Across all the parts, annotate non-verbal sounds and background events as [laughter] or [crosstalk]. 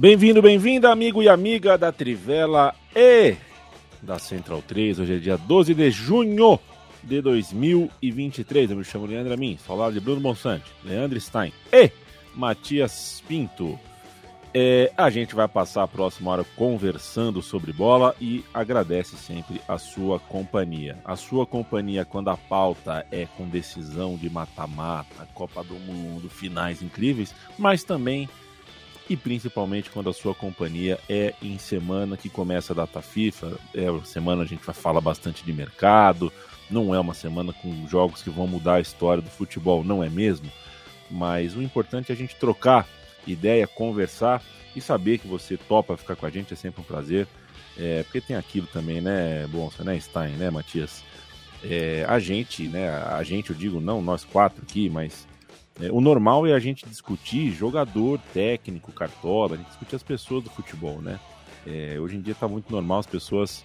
Bem-vindo, bem-vinda, amigo e amiga da Trivela e da Central 3. Hoje é dia 12 de junho de 2023. Eu me chamo Leandro Amin, sou ao lado de Bruno Bonsante, Leandro Stein e Matias Pinto. É, a gente vai passar a próxima hora conversando sobre bola e agradece sempre a sua companhia. A sua companhia quando a pauta é com decisão de mata-mata, Copa do Mundo, finais incríveis, mas também e principalmente quando a sua companhia é em semana que começa a data FIFA, é semana a gente vai falar bastante de mercado, não é uma semana com jogos que vão mudar a história do futebol, não é mesmo? Mas o importante é a gente trocar ideia, conversar e saber que você topa ficar com a gente é sempre um prazer. É, porque tem aquilo também, né, Bonsa, né, Stein, né, Matias? É, a gente, né, a gente, eu digo, não nós quatro aqui, mas o normal é a gente discutir jogador, técnico, cartola, a gente discutir as pessoas do futebol, né? É, hoje em dia está muito normal as pessoas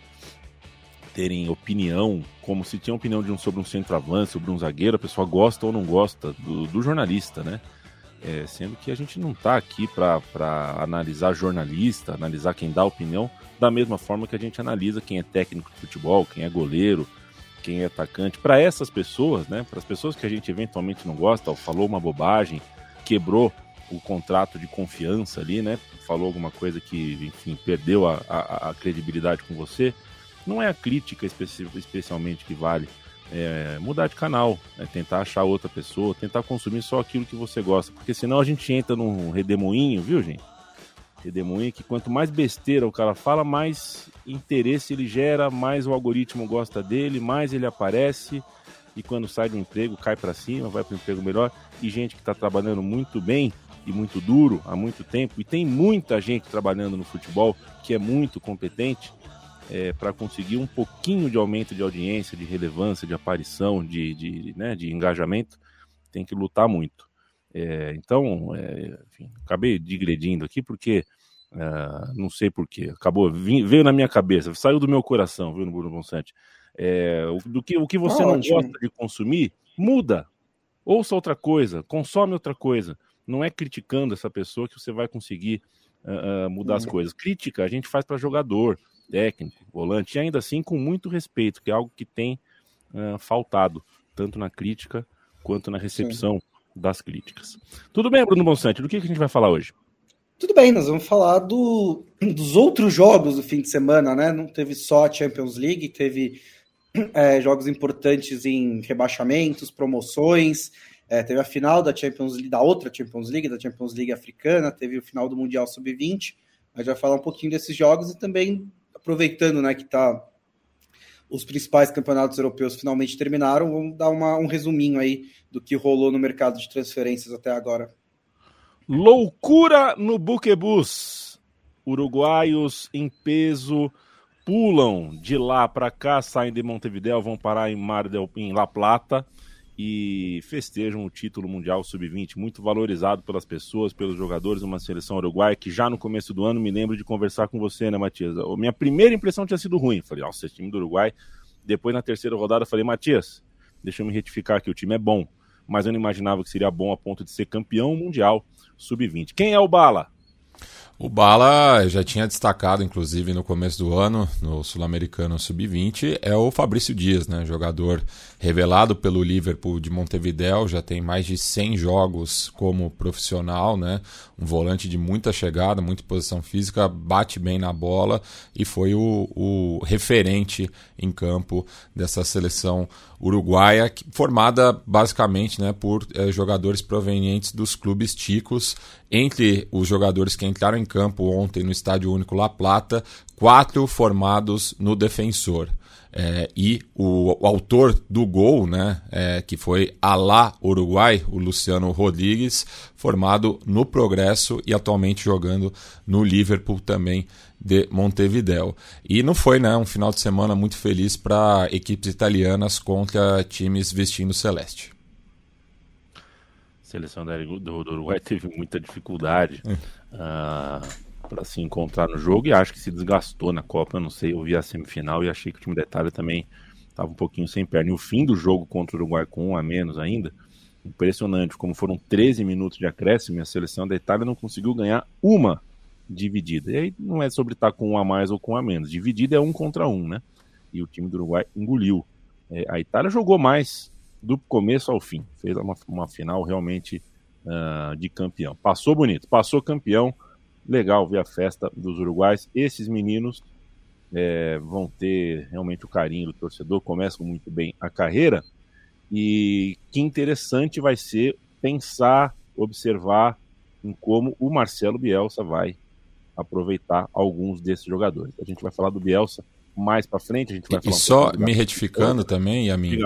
terem opinião, como se tinha opinião de um, sobre um centroavante, sobre um zagueiro, a pessoa gosta ou não gosta do, do jornalista, né? É, sendo que a gente não está aqui para analisar jornalista, analisar quem dá opinião, da mesma forma que a gente analisa quem é técnico de futebol, quem é goleiro, quem é atacante, para essas pessoas, né, para as pessoas que a gente eventualmente não gosta, ou falou uma bobagem, quebrou o contrato de confiança ali, né, falou alguma coisa que, enfim, perdeu a, a, a credibilidade com você, não é a crítica especi especialmente que vale, é mudar de canal, é tentar achar outra pessoa, tentar consumir só aquilo que você gosta, porque senão a gente entra num redemoinho, viu, gente? Redemoinho que quanto mais besteira o cara fala, mais interesse ele gera, mais o algoritmo gosta dele, mais ele aparece e quando sai do emprego cai para cima, vai para um emprego melhor e gente que está trabalhando muito bem e muito duro há muito tempo e tem muita gente trabalhando no futebol que é muito competente é, para conseguir um pouquinho de aumento de audiência, de relevância, de aparição, de, de, né, de engajamento, tem que lutar muito. É, então, é, enfim, acabei digredindo aqui porque Uh, não sei porquê. Acabou, vim, veio na minha cabeça, saiu do meu coração, viu, no Bruno Bonsante. É, o, do que, o que você não gosta de consumir, muda. Ouça outra coisa, consome outra coisa. Não é criticando essa pessoa que você vai conseguir uh, uh, mudar as uhum. coisas. Crítica a gente faz para jogador, técnico, volante, e ainda assim com muito respeito, que é algo que tem faltado, tanto na crítica quanto na recepção Sim. das críticas. Tudo bem, Bruno Bonsante, do que, que a gente vai falar hoje? Tudo bem, nós vamos falar do, dos outros jogos do fim de semana, né? Não teve só a Champions League, teve é, jogos importantes em rebaixamentos, promoções, é, teve a final da Champions League, da outra Champions League, da Champions League africana, teve o final do Mundial Sub-20. A gente vai falar um pouquinho desses jogos e também aproveitando, né, que tá os principais campeonatos europeus finalmente terminaram, vamos dar uma, um resuminho aí do que rolou no mercado de transferências até agora. Loucura no Buquebus. Uruguaios em peso pulam de lá para cá, saem de Montevideo, vão parar em Mar del em La Plata e festejam o título mundial sub-20, muito valorizado pelas pessoas, pelos jogadores, uma seleção uruguaia que já no começo do ano me lembro de conversar com você, né, Matias? A minha primeira impressão tinha sido ruim. Falei, nossa, esse time do Uruguai. Depois na terceira rodada falei, Matias, deixa eu me retificar aqui, o time é bom, mas eu não imaginava que seria bom a ponto de ser campeão mundial sub-20. Quem é o Bala? O Bala já tinha destacado, inclusive, no começo do ano, no Sul-Americano Sub-20, é o Fabrício Dias, né? jogador revelado pelo Liverpool de Montevideo, já tem mais de 100 jogos como profissional, né? um volante de muita chegada, muita posição física, bate bem na bola e foi o, o referente em campo dessa seleção uruguaia, formada basicamente né, por eh, jogadores provenientes dos clubes ticos. Entre os jogadores que entraram em em campo ontem no Estádio Único La Plata, quatro formados no Defensor. É, e o, o, autor do gol, né, é, que foi Alá Uruguai, o Luciano Rodrigues, formado no Progresso e atualmente jogando no Liverpool também de Montevideo. E não foi né, um final de semana muito feliz para equipes italianas contra times vestindo celeste. A seleção do, do Uruguai teve muita dificuldade. Uh para se encontrar no jogo e acho que se desgastou na Copa. Eu não sei, eu vi a semifinal e achei que o time da Itália também estava um pouquinho sem perna. E o fim do jogo contra o Uruguai com um a menos ainda, impressionante. Como foram 13 minutos de acréscimo, a seleção da Itália não conseguiu ganhar uma dividida. E aí não é sobre estar com um a mais ou com um a menos. Dividida é um contra um, né? E o time do Uruguai engoliu. É, a Itália jogou mais do começo ao fim. Fez uma, uma final realmente uh, de campeão. Passou bonito, passou campeão legal ver a festa dos uruguais. Esses meninos é, vão ter realmente o carinho do torcedor, começam muito bem a carreira. E que interessante vai ser pensar, observar em como o Marcelo Bielsa vai aproveitar alguns desses jogadores. A gente vai falar do Bielsa mais para frente, a gente vai e, falar. E só me retificando também, Yamin,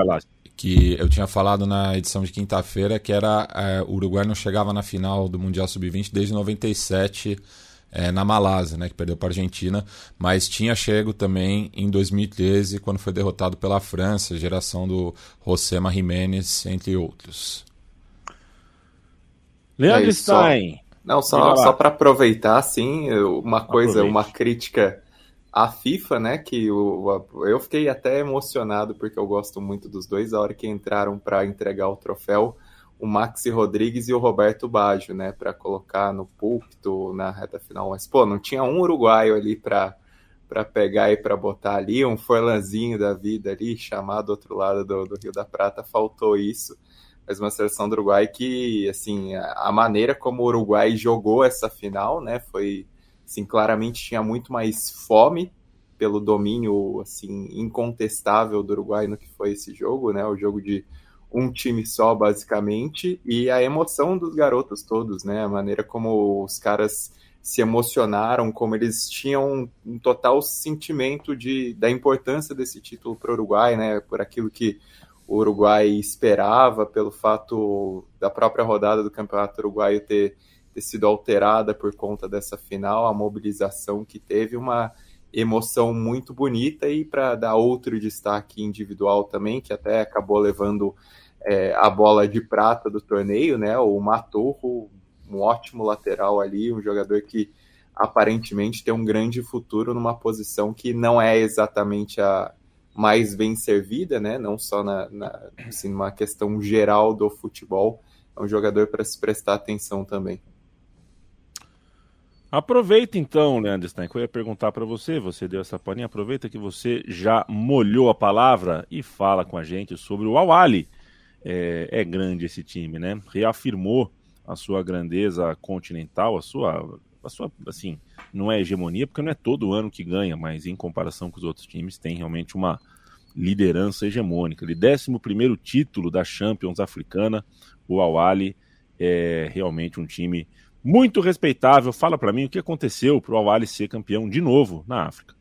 que eu tinha falado na edição de quinta-feira que era é, o Uruguai não chegava na final do Mundial Sub-20 desde 97 é, na Malásia, né, que perdeu para a Argentina, mas tinha chego também em 2013 quando foi derrotado pela França, geração do José Jiménez, entre outros. Leandro é, Stein. Não, só, só para aproveitar, assim, uma coisa, Aproveite. uma crítica a FIFA, né, que eu, eu fiquei até emocionado porque eu gosto muito dos dois, a hora que entraram para entregar o troféu, o Maxi Rodrigues e o Roberto Baggio, né, para colocar no púlpito na reta final. Mas pô, não tinha um uruguaio ali para para pegar e para botar ali um forlanzinho da vida ali, chamado do outro lado do, do Rio da Prata, faltou isso. Mas uma seleção do Uruguai que, assim, a, a maneira como o Uruguai jogou essa final, né, foi Assim, claramente tinha muito mais fome pelo domínio assim incontestável do Uruguai no que foi esse jogo, né? O jogo de um time só, basicamente, e a emoção dos garotos todos, né? A maneira como os caras se emocionaram, como eles tinham um total sentimento de, da importância desse título para o Uruguai, né? Por aquilo que o Uruguai esperava, pelo fato da própria rodada do Campeonato Uruguaio ter ter sido alterada por conta dessa final, a mobilização que teve uma emoção muito bonita e para dar outro destaque individual também, que até acabou levando é, a bola de prata do torneio, né? O Matorro, um ótimo lateral ali, um jogador que aparentemente tem um grande futuro numa posição que não é exatamente a mais bem servida, né? Não só na, na assim, numa questão geral do futebol, é um jogador para se prestar atenção também. Aproveita então, Leandro que eu ia perguntar para você, você deu essa palhinha, aproveita que você já molhou a palavra e fala com a gente sobre o Awali. É, é grande esse time, né? Reafirmou a sua grandeza continental, a sua, a sua, assim, não é hegemonia, porque não é todo ano que ganha, mas em comparação com os outros times, tem realmente uma liderança hegemônica. De 11 primeiro título da Champions africana, o Awali é realmente um time muito respeitável. Fala para mim o que aconteceu para o Awali ser campeão de novo na África.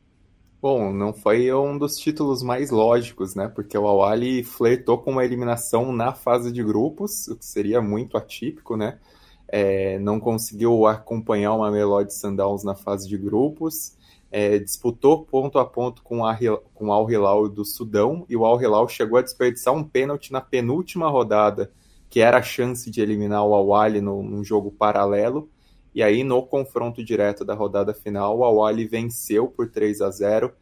Bom, não foi um dos títulos mais lógicos, né? Porque o Awali flertou com uma eliminação na fase de grupos, o que seria muito atípico, né? É, não conseguiu acompanhar uma Melody Sundowns na fase de grupos, é, disputou ponto a ponto com, a, com o Al Hilal do Sudão, e o Al Hilal chegou a desperdiçar um pênalti na penúltima rodada que era a chance de eliminar o Awali num jogo paralelo. E aí, no confronto direto da rodada final, o Awali venceu por 3 a 0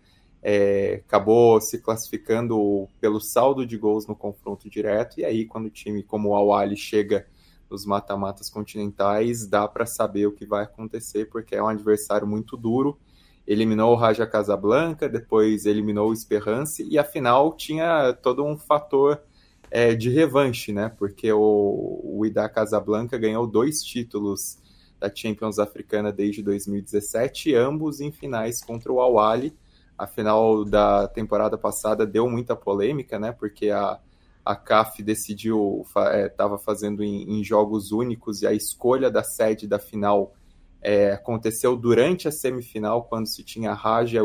é, acabou se classificando pelo saldo de gols no confronto direto. E aí, quando o time como o Awali chega nos mata-matas continentais, dá para saber o que vai acontecer, porque é um adversário muito duro. Eliminou o Raja Casablanca, depois eliminou o Esperance, e afinal tinha todo um fator é, de revanche, né? Porque o, o Ida Casablanca ganhou dois títulos da Champions Africana desde 2017, ambos em finais contra o Awali. A final da temporada passada deu muita polêmica, né? Porque a, a CAF decidiu, estava é, fazendo em, em, jogos únicos e a escolha da sede da final é, aconteceu durante a semifinal, quando se tinha Raja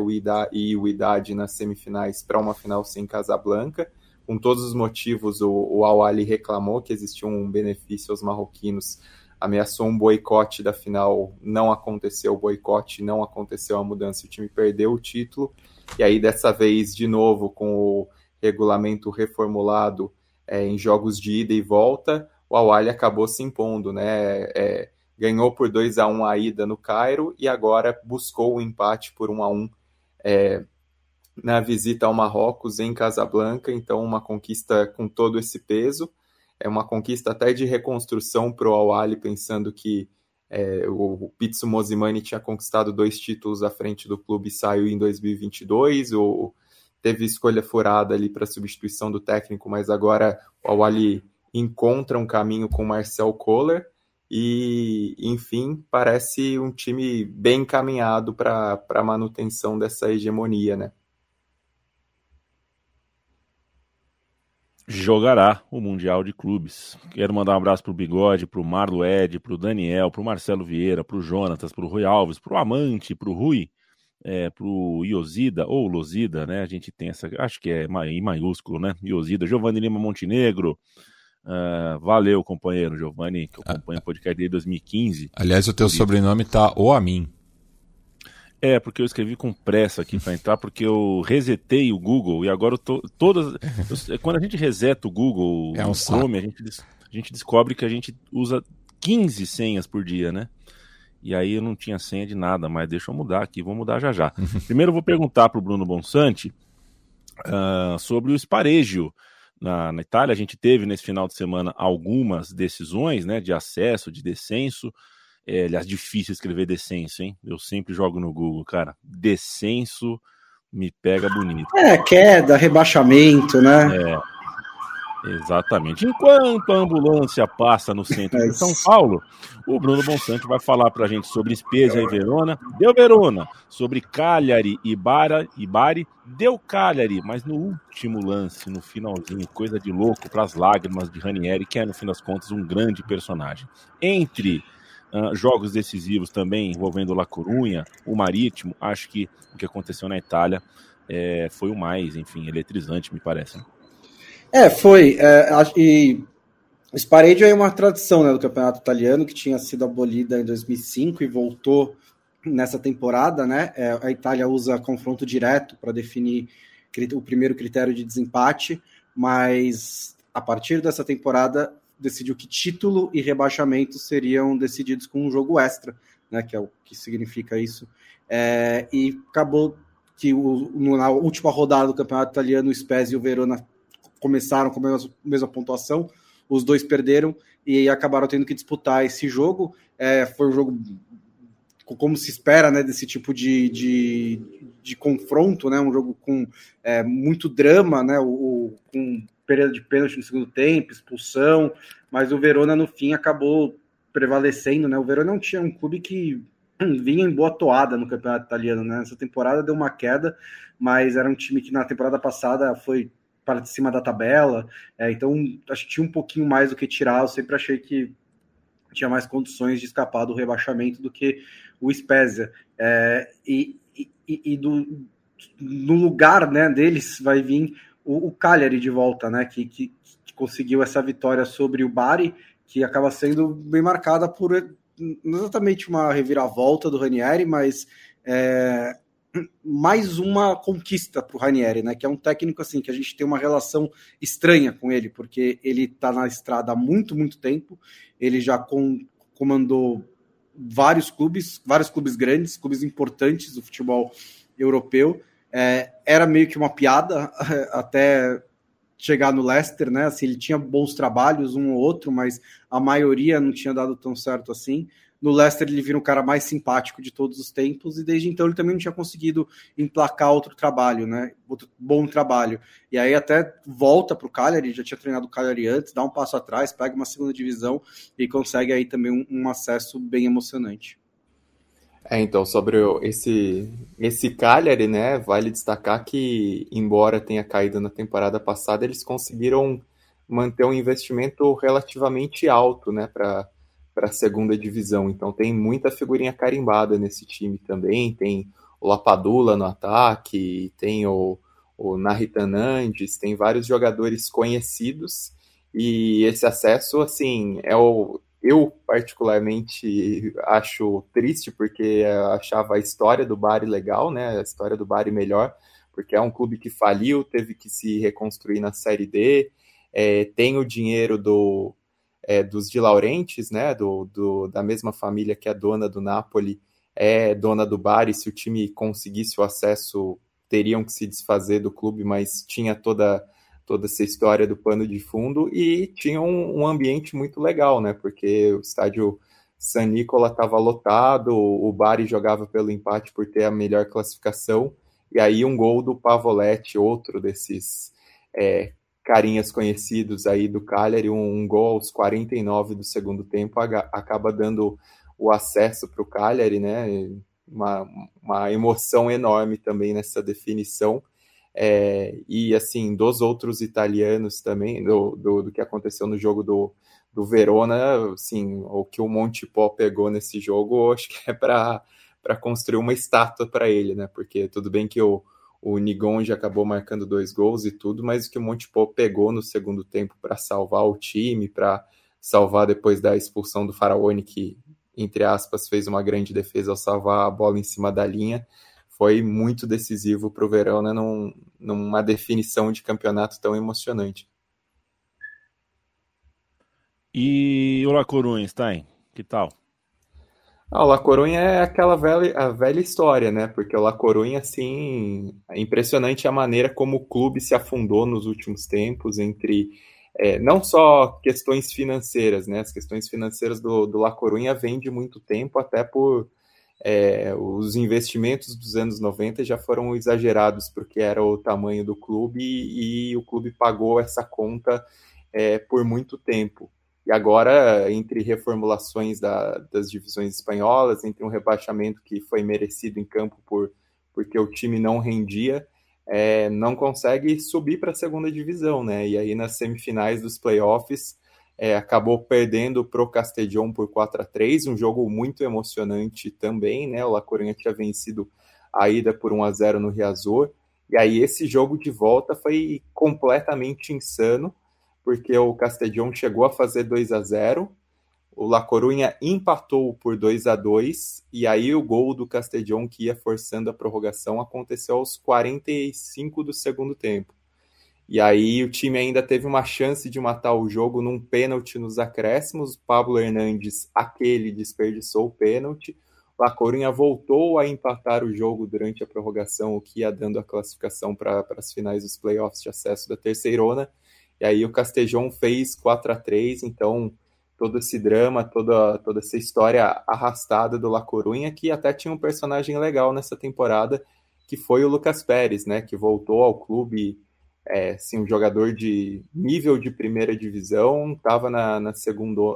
e o Idade nas semifinais para uma final sem Casablanca. Com todos os motivos, o, o Al-Ali reclamou que existia um benefício aos marroquinos, ameaçou um boicote da final, não aconteceu o boicote, não aconteceu a mudança, o time perdeu o título. E aí, dessa vez, de novo, com o regulamento reformulado é, em jogos de ida e volta, o Al-Ali acabou se impondo, né? É, ganhou por 2 a 1 a ida no Cairo e agora buscou o empate por 1 a 1 é, na visita ao Marrocos em Casablanca, então uma conquista com todo esse peso, é uma conquista até de reconstrução para o Awali, pensando que é, o, o Pizzo Mosimani tinha conquistado dois títulos à frente do clube e saiu em 2022, ou teve escolha furada ali para substituição do técnico, mas agora o Awali encontra um caminho com Marcel Kohler, e, enfim, parece um time bem encaminhado para a manutenção dessa hegemonia, né? Jogará o Mundial de Clubes. Quero mandar um abraço pro Bigode, pro Marlo Ed, pro Daniel, pro Marcelo Vieira, pro Jonatas, pro Rui Alves, pro Amante, pro Rui, é, pro Iosida, ou Losida, né? A gente tem essa, acho que é em maiúsculo, né? Iosida, Giovanni Lima Montenegro, Uh, valeu, companheiro Giovanni, que eu acompanho o podcast desde 2015. Aliás, o teu sobrenome tá o a mim. É, porque eu escrevi com pressa aqui para entrar, porque eu resetei o Google e agora eu tô, todas. Eu, quando a gente reseta o Google, [laughs] é um o Chrome, a gente, a gente descobre que a gente usa 15 senhas por dia, né? E aí eu não tinha senha de nada, mas deixa eu mudar aqui, vou mudar já já. [laughs] Primeiro eu vou perguntar para o Bruno Bonsante uh, sobre o Spareggio na, na, Itália. A gente teve nesse final de semana algumas decisões né, de acesso, de descenso. É, aliás, difícil escrever descenso, hein? Eu sempre jogo no Google, cara. Descenso me pega bonito. É, queda, rebaixamento, né? É. Exatamente. Enquanto a ambulância passa no centro de São Paulo, o Bruno Bonsante vai falar para a gente sobre Spezia e Verona. Deu Verona. Sobre Cagliari e, Bara, e Bari. Deu Cagliari, mas no último lance, no finalzinho, coisa de louco para as lágrimas de Ranieri, que é, no fim das contas, um grande personagem. Entre uh, jogos decisivos também envolvendo La Corunha, o Marítimo, acho que o que aconteceu na Itália é, foi o mais, enfim, eletrizante, me parece. Né? É, foi. É, e Spareggio é uma tradição né, do campeonato italiano que tinha sido abolida em 2005 e voltou nessa temporada. Né? É, a Itália usa confronto direto para definir o primeiro critério de desempate, mas a partir dessa temporada decidiu que título e rebaixamento seriam decididos com um jogo extra, né, que é o que significa isso. É, e acabou que o, na última rodada do campeonato italiano, o Spezia e o Verona começaram com a mesma, mesma pontuação, os dois perderam e acabaram tendo que disputar esse jogo. É, foi um jogo como se espera né, desse tipo de, de, de confronto, né, um jogo com é, muito drama, né, o, com período de pênalti no segundo tempo, expulsão, mas o Verona no fim acabou prevalecendo. Né, o Verona não tinha um clube que vinha em boa toada no campeonato italiano. Né, essa temporada deu uma queda, mas era um time que na temporada passada foi para cima da tabela. É, então, acho que tinha um pouquinho mais do que tirar. Eu sempre achei que tinha mais condições de escapar do rebaixamento do que o Spezia. É, e, e, e do, no lugar né, deles vai vir o, o Cagliari de volta, né, que, que, que, conseguiu essa vitória sobre o Bari, que acaba sendo bem marcada por não exatamente uma reviravolta do Ranieri, mas é, mais uma conquista para o Ranieri, né? Que é um técnico assim que a gente tem uma relação estranha com ele, porque ele está na estrada há muito, muito tempo. Ele já com, comandou vários clubes, vários clubes grandes, clubes importantes do futebol europeu. É, era meio que uma piada [laughs] até chegar no Leicester, né? Assim, ele tinha bons trabalhos, um ou outro, mas a maioria não tinha dado tão certo assim. No Leicester ele vira o cara mais simpático de todos os tempos e desde então ele também não tinha conseguido emplacar outro trabalho, né? Outro bom trabalho. E aí até volta para o Cagliari, já tinha treinado o Cagliari antes, dá um passo atrás, pega uma segunda divisão e consegue aí também um, um acesso bem emocionante. É, então, sobre esse, esse Cagliari, né, vale destacar que, embora tenha caído na temporada passada, eles conseguiram manter um investimento relativamente alto, né, para para a segunda divisão. Então tem muita figurinha carimbada nesse time também. Tem o Lapadula no ataque, tem o, o Naritanandes, tem vários jogadores conhecidos. E esse acesso, assim, é o, eu particularmente acho triste porque achava a história do Bari legal, né? A história do Bari melhor, porque é um clube que faliu, teve que se reconstruir na Série D, é, tem o dinheiro do, é, dos de Laurentiis, né? Do, do, da mesma família que a dona do Napoli é dona do Bari. Se o time conseguisse o acesso, teriam que se desfazer do clube, mas tinha toda toda essa história do pano de fundo e tinha um, um ambiente muito legal, né? Porque o estádio San Nicola estava lotado, o Bari jogava pelo empate por ter a melhor classificação, e aí um gol do Pavoletti, outro desses é, carinhas conhecidos aí do Cagliari, um, um, gol aos 49 do segundo tempo, acaba dando o acesso para o Cagliari, né? Uma, uma emoção enorme também nessa definição. É, e assim, dos outros italianos também, do, do, do, que aconteceu no jogo do, do Verona, assim, o que o Montepó pegou nesse jogo, acho que é para construir uma estátua para ele, né? Porque tudo bem que o, o Nigon já acabou marcando dois gols e tudo, mas o que o Montepó pegou no segundo tempo para salvar o time, para salvar depois da expulsão do Faraone, que, entre aspas, fez uma grande defesa ao salvar a bola em cima da linha foi muito decisivo para o Verona num, numa definição de campeonato tão emocionante. E o La Coruña, Stein, que tal? Ah, o La Coruña é aquela velha, a velha história, né? Porque o La Coruña, assim, é impressionante a maneira como o clube se afundou nos últimos tempos entre é, não só questões financeiras, né? As questões financeiras do, do La Coruña vêm de muito tempo, até por é, os investimentos dos anos 90 já foram exagerados porque era o tamanho do clube e, e o clube pagou essa conta é, por muito tempo. E agora, entre reformulações da, das divisões espanholas, entre um rebaixamento que foi merecido em campo por, porque o time não rendia, é, não consegue subir para a segunda divisão, né? E aí nas semifinais dos playoffs é, acabou perdendo para o Castellón por 4 a 3 um jogo muito emocionante também, né? O La Coruña tinha vencido a ida por 1 a 0 no Riazor, e aí esse jogo de volta foi completamente insano, porque o Castellón chegou a fazer 2 a 0 o La Coruña empatou por 2 a 2 e aí o gol do Castellón que ia forçando a prorrogação aconteceu aos 45 do segundo tempo. E aí o time ainda teve uma chance de matar o jogo num pênalti nos acréscimos. Pablo Hernandes, aquele, desperdiçou o pênalti. La Coruña voltou a empatar o jogo durante a prorrogação, o que ia dando a classificação para as finais dos playoffs de acesso da terceirona. E aí o Castejão fez 4 a 3 então todo esse drama, toda, toda essa história arrastada do La Coruña, que até tinha um personagem legal nessa temporada, que foi o Lucas Pérez, né, que voltou ao clube é, assim, um jogador de nível de primeira divisão, estava na, na,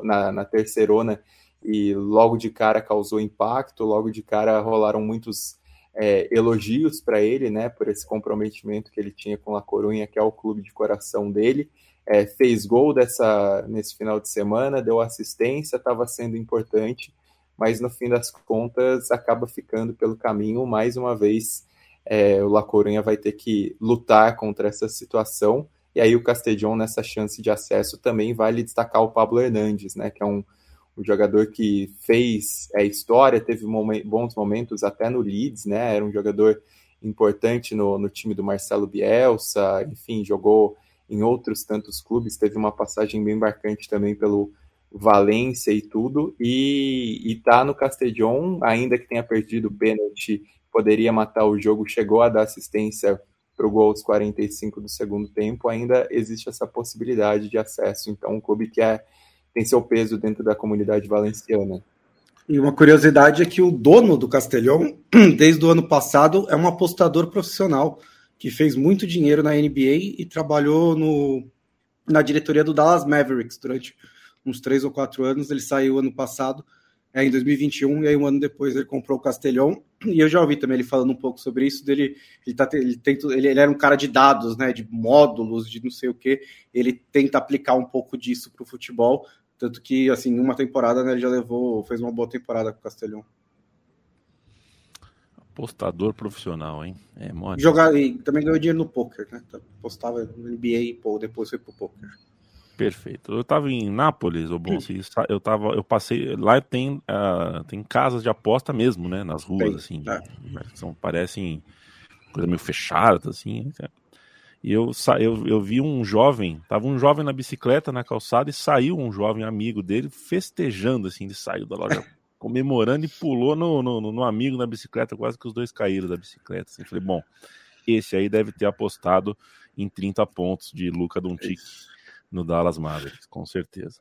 na, na terceirona e logo de cara causou impacto, logo de cara rolaram muitos é, elogios para ele, né, por esse comprometimento que ele tinha com a Corunha, que é o clube de coração dele. É, fez gol dessa nesse final de semana, deu assistência, estava sendo importante, mas no fim das contas acaba ficando pelo caminho mais uma vez é, o La Coruña vai ter que lutar contra essa situação. E aí o Castellón, nessa chance de acesso, também vale destacar o Pablo Hernandes, né, que é um, um jogador que fez é, história, teve bons momentos até no Leeds, né, era um jogador importante no, no time do Marcelo Bielsa, enfim, jogou em outros tantos clubes, teve uma passagem bem marcante também pelo Valência e tudo, e, e tá no Castellón, ainda que tenha perdido o pênalti poderia matar o jogo, chegou a dar assistência para o gol aos 45 do segundo tempo, ainda existe essa possibilidade de acesso. Então, um clube que é, tem seu peso dentro da comunidade valenciana. E uma curiosidade é que o dono do Castelhão, [clears throat] desde o ano passado, é um apostador profissional que fez muito dinheiro na NBA e trabalhou no, na diretoria do Dallas Mavericks durante uns três ou quatro anos. Ele saiu ano passado em 2021, e aí um ano depois ele comprou o Castelhão, [clears throat] e eu já ouvi também ele falando um pouco sobre isso, dele, ele, tá, ele, tenta, ele, ele era um cara de dados, né, de módulos, de não sei o que, ele tenta aplicar um pouco disso para o futebol, Tanto que, assim, uma temporada, né, ele já levou, fez uma boa temporada com o Castelhão. Apostador profissional, hein? É, Jogar, e também ganhou dinheiro no poker, né? Apostava no NBA e pô, depois foi pro poker. Perfeito. Eu estava em Nápoles, o bom, eu tava, eu passei lá tem uh, tem casas de aposta mesmo, né, nas ruas tem, assim, é. são parecem coisa meio fechada assim. Né, e eu, eu, eu vi um jovem, tava um jovem na bicicleta na calçada e saiu um jovem amigo dele festejando assim, ele saiu da loja [laughs] comemorando e pulou no, no, no, amigo na bicicleta, quase que os dois caíram da bicicleta. Assim. Falei, bom, esse aí deve ter apostado em 30 pontos de Luca Doncic no Dallas Mavericks, com certeza.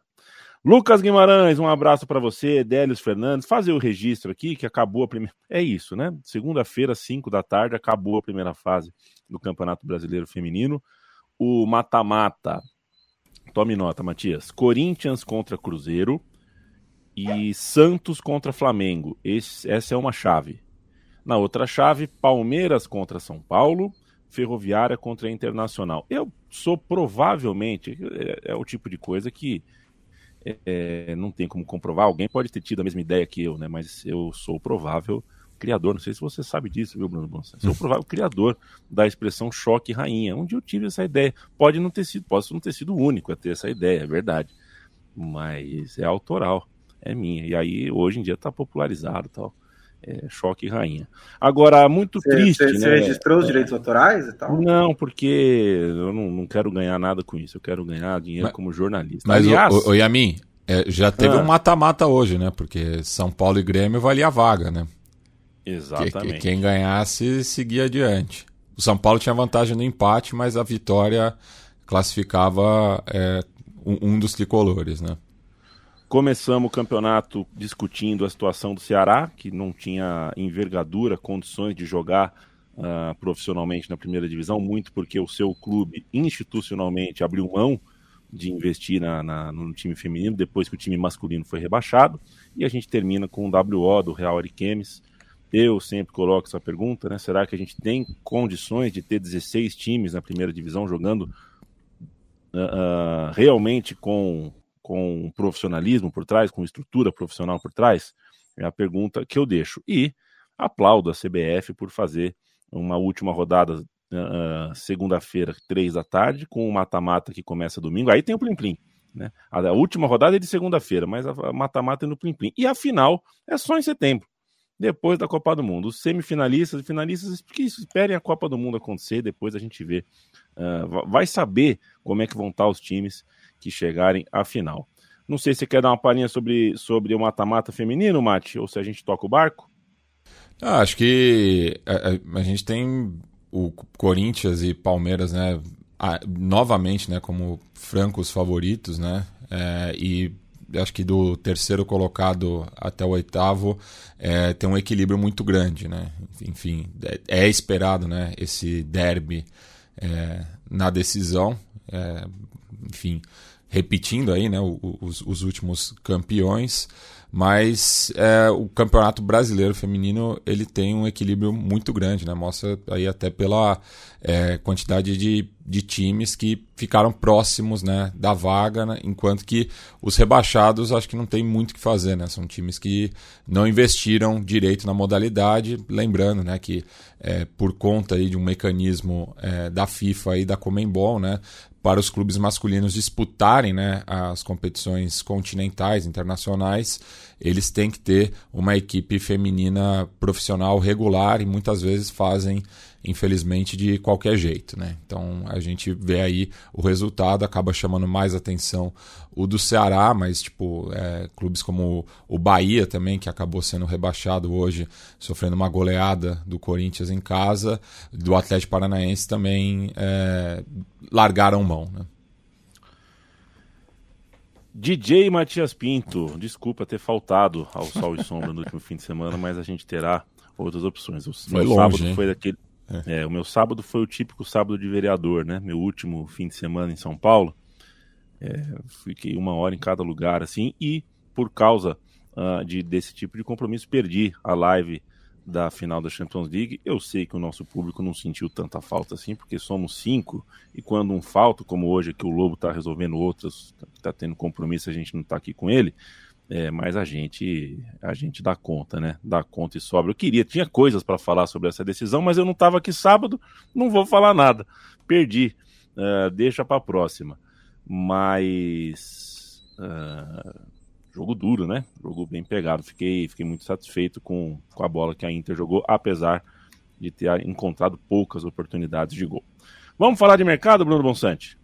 Lucas Guimarães, um abraço para você. Délios Fernandes, fazer o registro aqui que acabou a primeira. É isso, né? Segunda-feira, 5 da tarde, acabou a primeira fase do Campeonato Brasileiro Feminino. O mata-mata. Tome nota, Matias. Corinthians contra Cruzeiro e Santos contra Flamengo. Esse, essa é uma chave. Na outra chave, Palmeiras contra São Paulo Ferroviária contra a Internacional. Eu sou provavelmente, é, é o tipo de coisa que é, não tem como comprovar. Alguém pode ter tido a mesma ideia que eu, né? Mas eu sou o provável criador. Não sei se você sabe disso, viu, Bruno Bonsa? Sou o provável criador da expressão choque rainha. Onde eu tive essa ideia. Pode não ter sido, posso não ter sido o único a ter essa ideia, é verdade. Mas é autoral, é minha. E aí, hoje em dia, está popularizado tal é, choque rainha. Agora, muito cê, triste. Você né? registrou os direitos autorais e tal? Não, porque eu não, não, quero ganhar nada com isso. Eu quero ganhar dinheiro mas, como jornalista. Mas, Aliás, o, o Yamin, é, já teve ah, um mata-mata hoje, né? Porque São Paulo e Grêmio valia a vaga, né? Exatamente. Que, que, quem ganhasse seguia adiante. O São Paulo tinha vantagem no empate, mas a vitória classificava é, um, um dos tricolores, né? Começamos o campeonato discutindo a situação do Ceará, que não tinha envergadura, condições de jogar uh, profissionalmente na primeira divisão, muito porque o seu clube institucionalmente abriu mão de investir na, na, no time feminino depois que o time masculino foi rebaixado. E a gente termina com o WO do Real Ariquemes. Eu sempre coloco essa pergunta, né? Será que a gente tem condições de ter 16 times na primeira divisão jogando uh, uh, realmente com com profissionalismo por trás, com estrutura profissional por trás? É a pergunta que eu deixo. E aplaudo a CBF por fazer uma última rodada uh, segunda-feira, três da tarde, com o mata-mata que começa domingo. Aí tem o Plim-Plim. Né? A, a, última rodada é de segunda-feira, mas a mata-mata é no Plim-Plim. E a final é só em setembro, depois da Copa do Mundo. Os semifinalistas e finalistas que esperem a Copa do Mundo acontecer, depois a gente vê. Uh, vai saber como é que vão estar os times que chegarem à final. Não sei se você quer dar uma palhinha sobre, sobre o mata-mata feminino, Mate, ou se a gente toca o barco. Ah, acho que a, a, a, gente tem o Corinthians e Palmeiras, né, a, novamente, né, como francos favoritos, né, é, e acho que do terceiro colocado até o oitavo é, tem um equilíbrio muito grande, né, enfim, é, é esperado, né, esse derby é, na decisão, é, enfim, repetindo aí, né, os, os últimos campeões, mas é, o campeonato brasileiro feminino ele tem um equilíbrio muito grande, né? Mostra aí até pela é, quantidade de, de times que ficaram próximos né, da vaga, né? enquanto que os rebaixados acho que não tem muito o que fazer, né? São times que não investiram direito na modalidade, lembrando né, que é, por conta aí de um mecanismo é, da FIFA e da Comembol, né, para os clubes masculinos disputarem né, as competições continentais, internacionais, eles têm que ter uma equipe feminina profissional regular e muitas vezes fazem infelizmente, de qualquer jeito. Né? Então a gente vê aí o resultado, acaba chamando mais atenção o do Ceará, mas tipo, é, clubes como o Bahia também, que acabou sendo rebaixado hoje, sofrendo uma goleada do Corinthians em casa, do Atlético Paranaense também é, largaram mão. Né? DJ Matias Pinto, desculpa ter faltado ao Sol e Sombra no último fim de semana, mas a gente terá outras opções. O foi longe, sábado hein? foi daquele, é. é. o meu sábado foi o típico sábado de vereador, né? Meu último fim de semana em São Paulo. É, fiquei uma hora em cada lugar, assim, e por causa uh, de, desse tipo de compromisso, perdi a live da final da Champions League. Eu sei que o nosso público não sentiu tanta falta assim, porque somos cinco, e quando um falta, como hoje que o Lobo está resolvendo outras, está tendo compromisso, a gente não está aqui com ele, é, mas a gente a gente dá conta, né? Dá conta e sobra. Eu queria, tinha coisas para falar sobre essa decisão, mas eu não estava aqui sábado, não vou falar nada. Perdi. Uh, deixa para próxima. Mas uh, jogo duro, né? Jogo bem pegado. Fiquei, fiquei muito satisfeito com, com a bola que a Inter jogou, apesar de ter encontrado poucas oportunidades de gol. Vamos falar de mercado, Bruno Bonsante?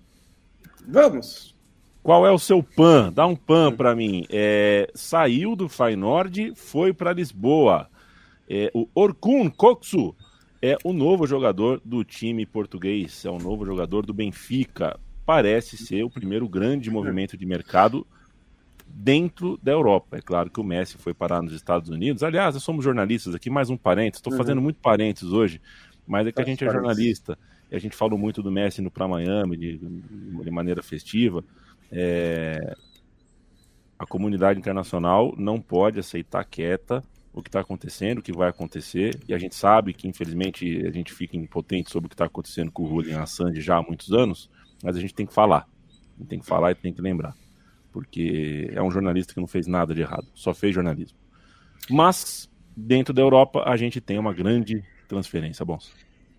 Vamos. Qual é o seu pan? Dá um pan para mim. É, saiu do Feyenoord, foi para Lisboa. É, o Orkun Koksu é o novo jogador do time português, é o novo jogador do Benfica. Parece ser o primeiro grande movimento de mercado dentro da Europa. É claro que o Messi foi parar nos Estados Unidos. Aliás, nós somos jornalistas aqui, mais um parênteses. Estou uhum. fazendo muito parênteses hoje, mas é que a gente é jornalista e a gente falou muito do Messi indo para Miami de, de, maneira festiva. É... A comunidade internacional não pode aceitar quieta o que está acontecendo, o que vai acontecer, e a gente sabe que, infelizmente, a gente fica impotente sobre o que está acontecendo com o Julian Assange já há muitos anos, mas a gente tem que falar. Tem que falar e tem que lembrar porque é um jornalista que não fez nada de errado, só fez jornalismo. Mas, dentro da Europa, a gente tem uma grande transferência, bom.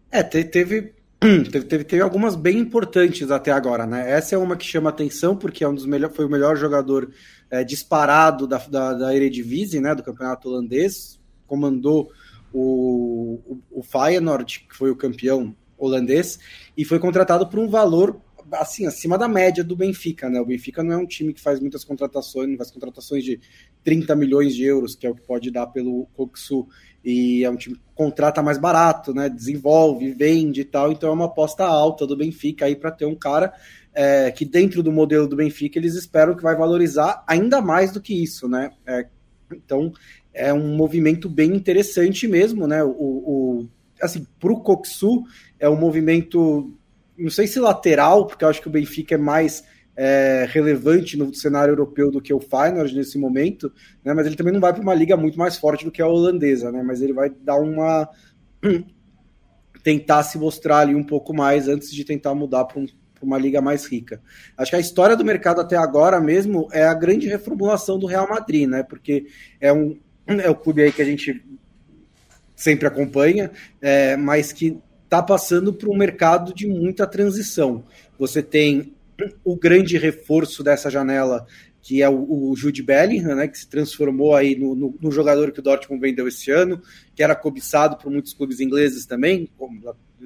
É, teve, teve, teve, teve, algumas bem importantes até agora, né? Essa é uma que chama atenção, porque é um dos melhor, foi o melhor jogador é, disparado da, da, da Eredivisie, né, do campeonato holandês, comandou o, o, o Feyenoord, que foi o campeão holandês, e foi contratado por um valor assim, acima da média do Benfica, né? O Benfica não é um time que faz muitas contratações, não faz contratações de 30 milhões de euros, que é o que pode dar pelo Coxu, e é um time que contrata mais barato, né? Desenvolve, vende e tal, então é uma aposta alta do Benfica aí para ter um cara é, que dentro do modelo do Benfica eles esperam que vai valorizar ainda mais do que isso, né? É, então é um movimento bem interessante mesmo, né? O, o assim, para o Coxu é um movimento não sei se lateral, porque eu acho que o Benfica é mais é, relevante no cenário europeu do que o Feyenoord nesse momento, né? Mas ele também não vai para uma liga muito mais forte do que a holandesa, né? Mas ele vai dar uma [clears throat] tentar se mostrar ali um pouco mais antes de tentar mudar para um, uma liga mais rica. Acho que a história do mercado até agora mesmo é a grande reformulação do Real Madrid, né? Porque é um é o clube aí que a gente sempre acompanha, é, mas que está passando por um mercado de muita transição. Você tem o grande reforço dessa janela, que é o, o Jude Bellingham, né, que se transformou aí no, no, no, jogador que o Dortmund vendeu esse ano, que era cobiçado por muitos clubes ingleses também, como,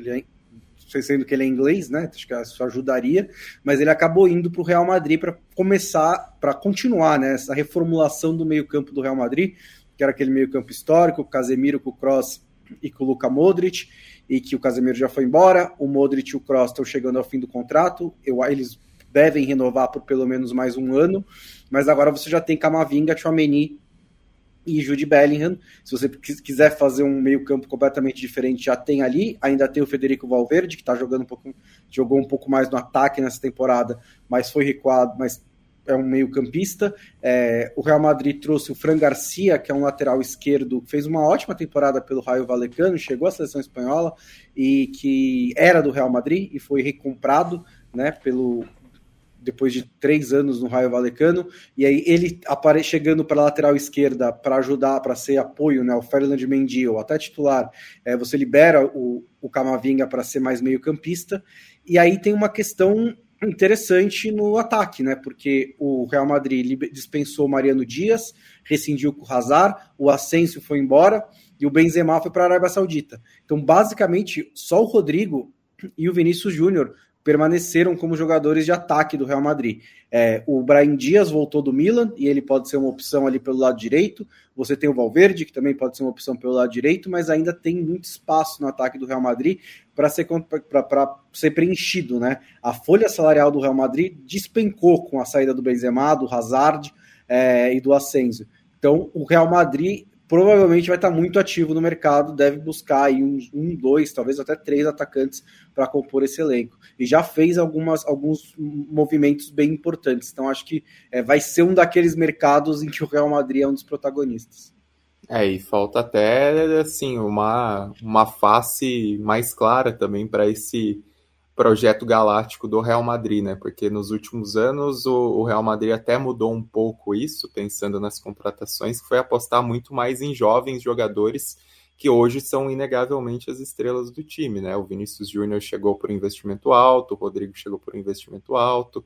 é, sendo que ele é inglês, né? Acho que isso ajudaria, mas ele acabou indo para o Real Madrid para começar, para continuar né, essa reformulação do meio-campo do Real Madrid, que era aquele meio-campo histórico, o Casemiro com o Kroos e com o Luka Modric e que o Casemiro já foi embora, o Modric e o Kroos estão chegando ao fim do contrato, eu, eles devem renovar por pelo menos mais um ano, mas agora você já tem Camavinga, Chouameni e Jude Bellingham. Se você quiser fazer um meio-campo completamente diferente, já tem ali. Ainda tem o Federico Valverde, que está jogando um pouco, jogou um pouco mais no ataque nessa temporada, mas foi recuado, mas é um meio-campista. É, o Real Madrid trouxe o Fran Garcia, que é um lateral esquerdo, fez uma ótima temporada pelo Raio Valecano, chegou à seleção espanhola e que era do Real Madrid e foi recomprado, né, pelo depois de três anos no Raio Valecano, e aí ele apare chegando para a lateral esquerda para ajudar, para ser apoio, né, o Ferdinand Mendy, ou até titular, é, você libera o, o Camavinga para ser mais meio campista, e aí tem uma questão interessante no ataque, né? Porque o Real Madrid dispensou Mariano Dias, rescindiu com o Hazard, o Asensio foi embora e o Benzema foi para a Arábia Saudita. Então, basicamente, só o Rodrigo e o Vinícius Júnior permaneceram como jogadores de ataque do Real Madrid. É, o Brian Dias voltou do Milan e ele pode ser uma opção ali pelo lado direito. Você tem o Valverde, que também pode ser uma opção pelo lado direito, mas ainda tem muito espaço no ataque do Real Madrid para ser, ser preenchido. Né? A folha salarial do Real Madrid despencou com a saída do Benzema, do Hazard é, e do Asensio. Então, o Real Madrid provavelmente vai estar muito ativo no mercado, deve buscar aí uns um, dois, talvez até três atacantes para compor esse elenco. E já fez algumas, alguns movimentos bem importantes. Então acho que é, vai ser um daqueles mercados em que o Real Madrid é um dos protagonistas. É, e falta até assim uma, uma face mais clara também para esse projeto galáctico do Real Madrid, né? Porque nos últimos anos o, o, Real Madrid até mudou um pouco isso, pensando nas contratações, que foi apostar muito mais em jovens jogadores que hoje são inegavelmente as estrelas do time, né? O Vinícius Júnior chegou por investimento alto, o Rodrigo chegou por investimento alto,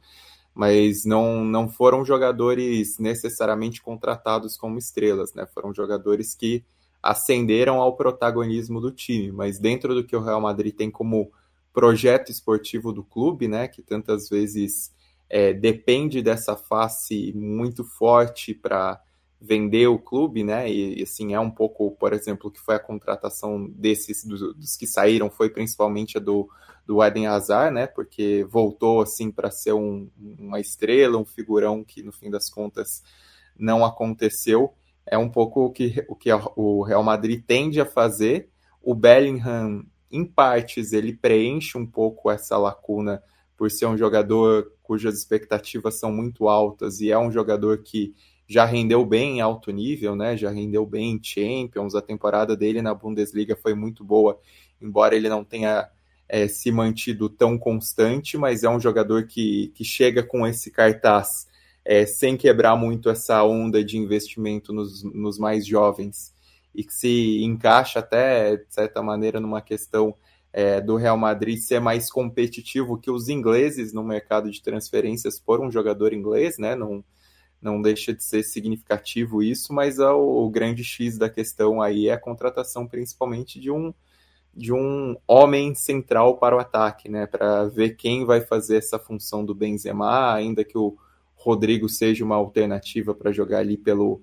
mas não, não foram jogadores necessariamente contratados como estrelas, né? Foram jogadores que ascenderam ao protagonismo do time, mas dentro do que o Real Madrid tem como projeto esportivo do clube, né, que tantas vezes é, depende dessa face muito forte para vender o clube, né? E, assim é um pouco, por exemplo, que foi a contratação desses dos, dos que saíram foi principalmente a do do Eden Hazard, né? Porque voltou assim para ser um, uma estrela, um figurão que no fim das contas não aconteceu. É um pouco o que o que o Real Madrid tende a fazer. O Bellingham, em partes, ele preenche um pouco essa lacuna por ser um jogador cujas expectativas são muito altas e é um jogador que já rendeu bem em alto nível, né? Já rendeu bem em Champions. A temporada dele na Bundesliga foi muito boa, embora ele não tenha é, se mantido tão constante, mas é um jogador que, que chega com esse cartaz é, sem quebrar muito essa onda de investimento nos, nos mais jovens e que se encaixa até, de certa maneira, numa questão é, do Real Madrid ser mais competitivo que os ingleses no mercado de transferências por um jogador inglês, né? Não, não deixa de ser significativo isso, mas é o, o, grande X da questão aí é a contratação principalmente de um de um homem central para o ataque, né, para ver quem vai fazer essa função do Benzema, ainda que o Rodrigo seja uma alternativa para jogar ali pelo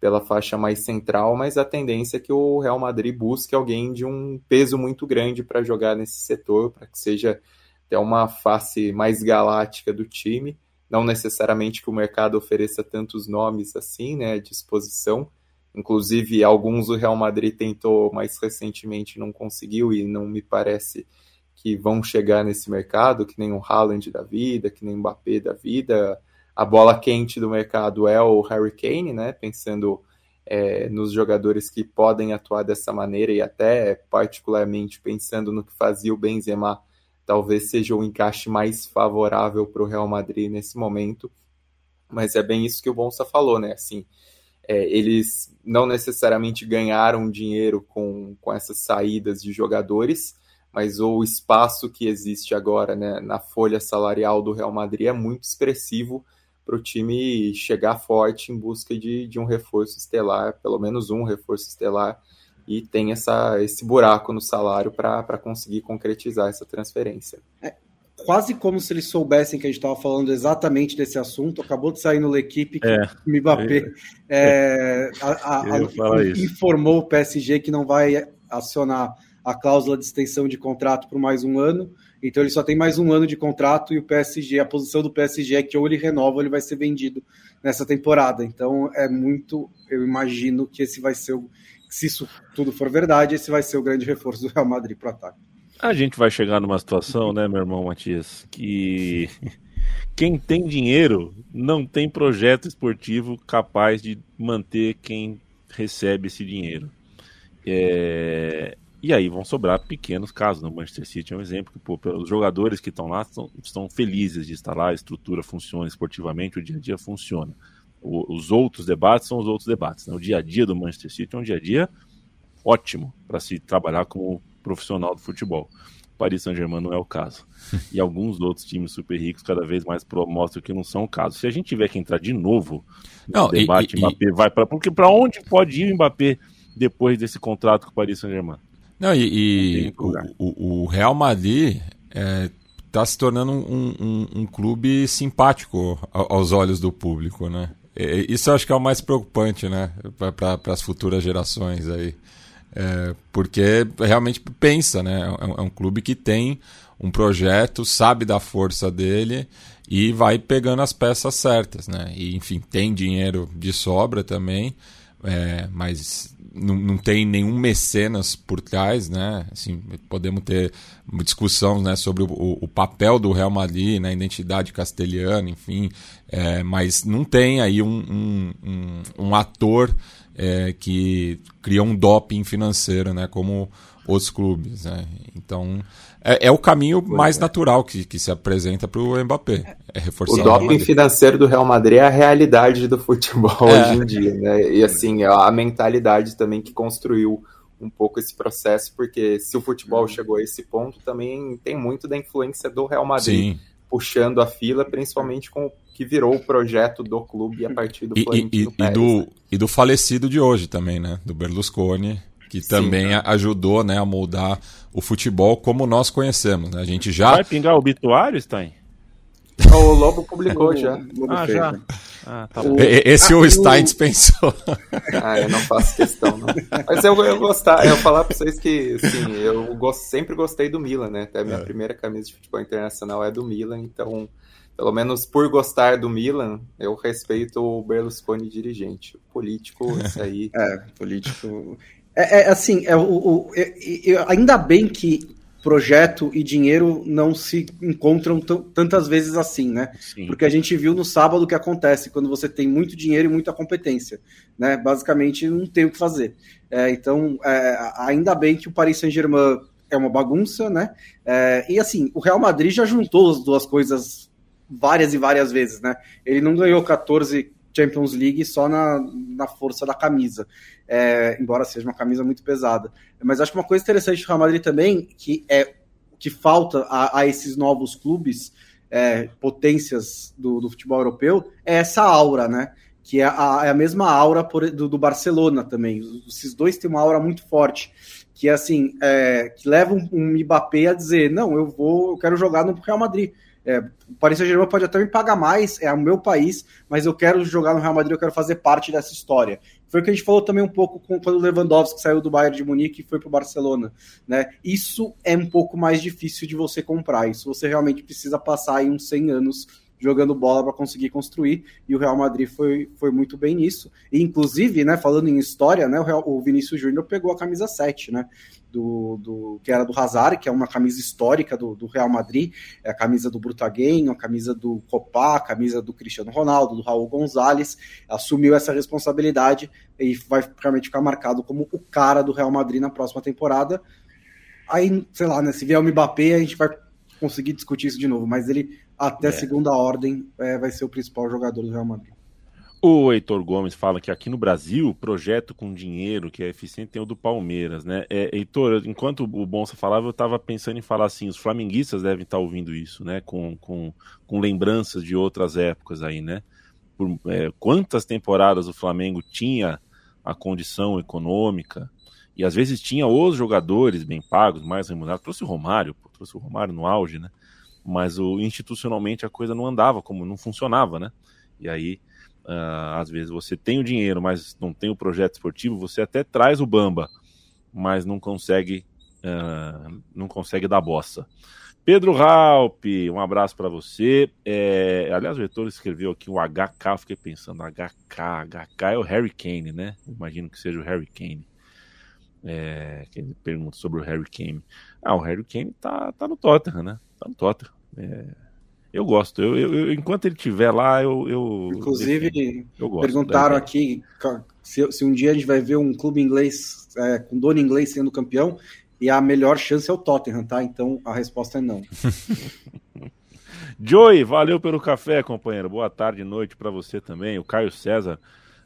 pela faixa mais central, mas a tendência é que o Real Madrid busque alguém de um peso muito grande para jogar nesse setor, para que seja até uma face mais galáctica do time não necessariamente que o mercado ofereça tantos nomes assim, né, à disposição. Inclusive, alguns o Real Madrid tentou mais recentemente não conseguiu e não me parece que vão chegar nesse mercado, que nem o Haaland da vida, que nem o Mbappé da vida. A bola quente do mercado é o Harry Kane, né, pensando é, nos jogadores que podem atuar dessa maneira e até particularmente pensando no que fazia o Benzema talvez seja o encaixe mais favorável para o Real Madrid nesse momento. Mas é bem isso que o Bonsa falou, né? Assim, é, eles não necessariamente ganharam dinheiro com, com essas saídas de jogadores, mas o espaço que existe agora né, na folha salarial do Real Madrid é muito expressivo para o time chegar forte em busca de, de um reforço estelar, pelo menos um reforço estelar e tem essa, esse buraco no salário para conseguir concretizar essa transferência. É, quase como se eles soubessem que a gente estava falando exatamente desse assunto. Acabou de sair no L'Equipe que é, o Mbappé é, a, a, [laughs] a, informou o PSG que não vai acionar a cláusula de extensão de contrato por mais um ano. Então ele só tem mais um ano de contrato e o PSG, a posição do PSG é que ou ele renova ou ele vai ser vendido nessa temporada. Então é muito, eu imagino que esse vai ser se isso tudo for verdade, esse vai ser o grande reforço do Real Madrid para o ataque. A gente vai chegar numa situação, né, meu irmão Matias, que [laughs] quem tem dinheiro não tem projeto esportivo capaz de manter quem recebe esse dinheiro. É... E aí vão sobrar pequenos casos. No Manchester City é um exemplo que pô, os jogadores que estão lá estão, estão felizes de estar lá, a estrutura funciona esportivamente, o dia a dia funciona os outros debates são os outros debates. Né? O dia a dia do Manchester City é um dia a dia ótimo para se trabalhar como profissional do futebol. Paris Saint-Germain não é o caso. [laughs] E alguns outros times super ricos cada vez mais mostram que não são o caso. Se a gente tiver que entrar de novo no não, debate, e, Mbappé e... vai para. Porque para onde pode ir o Mbappé depois desse contrato com o Paris Saint-Germain? Não, e, e o, o, Real Madrid é, está se tornando um, um, um, clube simpático aos olhos do público, né? Isso eu acho que é o mais preocupante, né? Para as futuras gerações aí. É, porque realmente pensa, né? É, é um clube que tem um projeto, sabe da força dele e vai pegando as peças certas, né? E, enfim, tem dinheiro de sobra também, é, mas não, não tem nenhum mecenas por trás, né? Assim, podemos ter discussão né, sobre o, o papel do Real Madrid na né, identidade castelhana, enfim, é, mas não tem aí um, um, um, ator é, que criam um doping financeiro, né? Como outros clubes. Né? Então, é, é, o caminho mais é. natural que, que se apresenta para o Mbappé. É reforçar o doping financeiro do Real Madrid é a realidade do futebol [laughs] é. hoje em dia. Né? E assim, a mentalidade também que construiu um pouco esse processo, porque se o futebol uhum. chegou a esse ponto, também tem muito da influência do Real Madrid. Sim. Puxando a fila, principalmente com o que virou o projeto do clube a partir do e, e, e, Pérez, do, né? e do falecido de hoje também, né? Do Berlusconi, que Sim, também né? ajudou né, a moldar o futebol como nós conhecemos. Né? A gente já. Vai pingar o obituário, Stein? [laughs] O Lobo publicou já. ah, fez, já. Né? Ah, tá Esse ah, o Stein dispensou. [laughs] Ah, eu não faço questão, não. Mas eu, eu gostar, eu falar pra vocês que, assim, eu gost, sempre gostei do Milan, né? Até a minha é. primeira camisa de futebol internacional é do Milan, então, pelo menos por gostar do Milan, eu respeito o Berlusconi dirigente. O político, isso aí. É, político. É, é assim, é, o, o é, ainda bem que projeto e dinheiro não se encontram tantas vezes assim, né? Sim. Porque a gente viu no sábado o que acontece quando você tem muito dinheiro e muita competência, né? Basicamente não tem o que fazer. É, então, é, ainda bem que o Paris Saint-Germain é uma bagunça, né? É, e assim, o Real Madrid já juntou as duas coisas várias e várias vezes, né? Ele não ganhou 14 Champions League só na, na força da camisa, é, embora seja uma camisa muito pesada. Mas acho que uma coisa interessante do Real Madrid também, que é que falta a, a esses novos clubes, é, potências do, do, futebol europeu, é essa aura, né? Que é a, é a mesma aura por, do, do, Barcelona também. Esses dois têm uma aura muito forte, que é assim, é, que leva um, um Mbappé a dizer, não, eu vou, eu quero jogar no Real Madrid. É, o Paris Saint-Germain pode até me pagar mais, é o meu país, mas eu quero jogar no Real Madrid, eu quero fazer parte dessa história. Foi o que a gente falou também um pouco com, quando o Lewandowski saiu do Bayern de Munique e foi para o Barcelona. Né? Isso é um pouco mais difícil de você comprar. Isso você realmente precisa passar aí uns 100 anos jogando bola para conseguir construir, e o Real Madrid foi, foi muito bem nisso. E, inclusive, né, falando em história, né, o, Real, o Vinícius Júnior pegou a camisa 7, né? Do, do, que era do Hazard, que é uma camisa histórica do, do Real Madrid, é a camisa do Brutaguem, a camisa do Copá, a camisa do Cristiano Ronaldo, do Raul Gonzalez, assumiu essa responsabilidade e vai realmente ficar marcado como o cara do Real Madrid na próxima temporada. Aí, sei lá, né, se vier o Mbappé, a gente vai conseguir discutir isso de novo, mas ele até é. segunda ordem é, vai ser o principal jogador do Real Madrid. O Heitor Gomes fala que aqui no Brasil, projeto com dinheiro que é eficiente tem o do Palmeiras, né? É, Heitor, enquanto o Bonsa falava, eu estava pensando em falar assim: os flamenguistas devem estar tá ouvindo isso, né? Com, com, com lembranças de outras épocas aí, né? Por, é, quantas temporadas o Flamengo tinha a condição econômica e às vezes tinha os jogadores bem pagos, mais remunerados. Trouxe o Romário, pô, trouxe o Romário no auge, né? mas o institucionalmente a coisa não andava como não funcionava, né? E aí uh, às vezes você tem o dinheiro, mas não tem o projeto esportivo, você até traz o Bamba, mas não consegue uh, não consegue dar bossa. Pedro Raup, um abraço para você. É, aliás, o reitor escreveu aqui um HK, fiquei pensando, HK, HK é o Harry Kane, né? Imagino que seja o Harry Kane. É, que ele pergunta sobre o Harry Kane. Ah, o Harry Kane tá, tá no Tottenham, né? Tá no Tottenham. É, eu gosto. Eu, eu, enquanto ele estiver lá, eu. eu Inclusive, eu gosto, perguntaram aqui se, se, um dia a gente vai ver um clube inglês é, com dono inglês sendo campeão. E a melhor chance é o Tottenham, tá? Então a resposta é não. [laughs] Joey, valeu pelo café, companheiro. Boa tarde e noite para você também. O Caio César,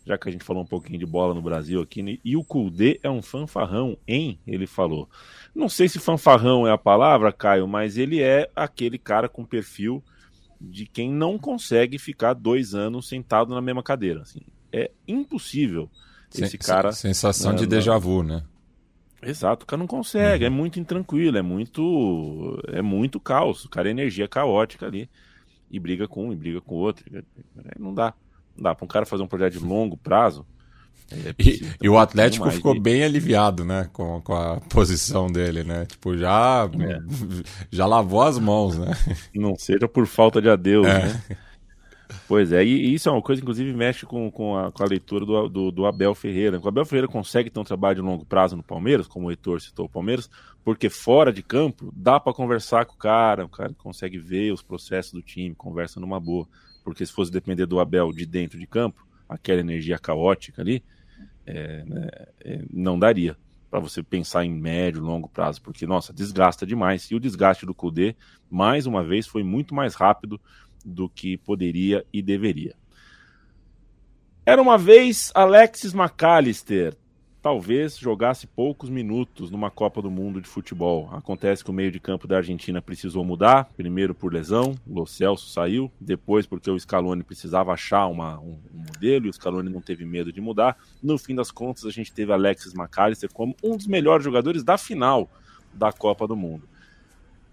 já que a gente falou um pouquinho de bola no Brasil aqui, né? e o Kudê é um fanfarrão, hein? Ele falou. Não sei se fanfarrão é a palavra, Caio, mas ele é aquele cara com perfil de quem não consegue ficar dois anos sentado na mesma cadeira. Assim, é impossível esse cara. Sensação de déjà vu, né? Exato, o cara não consegue, é uhum. é muito intranquilo, é muito é muito caos, o cara é energia caótica ali e briga com um e briga com o outro, não dá, não dá para um cara fazer um projeto de longo prazo, é e, e, o Atlético ficou de... bem aliviado, né, com, com a [laughs] posição dele, né? Tipo, já, é. já lavou as mãos, né? Não seja por falta de adeus, é. né? Pois é, e isso é uma coisa que inclusive mexe com, com, a, com a leitura do, do, do, Abel Ferreira. O Abel Ferreira consegue ter um trabalho de longo prazo no Palmeiras, como o Heitor citou o Palmeiras, porque fora de campo dá para conversar com o cara, o cara consegue ver os processos do time, conversa numa boa. Porque se fosse depender do Abel de dentro de campo, aquela energia caótica ali, é, né, é, não daria para você pensar em médio, longo prazo, porque, nossa, desgasta demais. E o desgaste do Kudê, mais uma vez, foi muito mais rápido do que poderia e deveria. Era uma vez Alexis McAllister, talvez jogasse poucos minutos numa Copa do Mundo de futebol. Acontece que o meio de campo da Argentina precisou mudar, primeiro por lesão, o Lo Celso saiu, depois porque o Scaloni precisava achar uma, um, um, modelo e o Scaloni não teve medo de mudar. No fim das contas, a gente teve Alexis McAllister como um dos melhores jogadores da final da Copa do Mundo.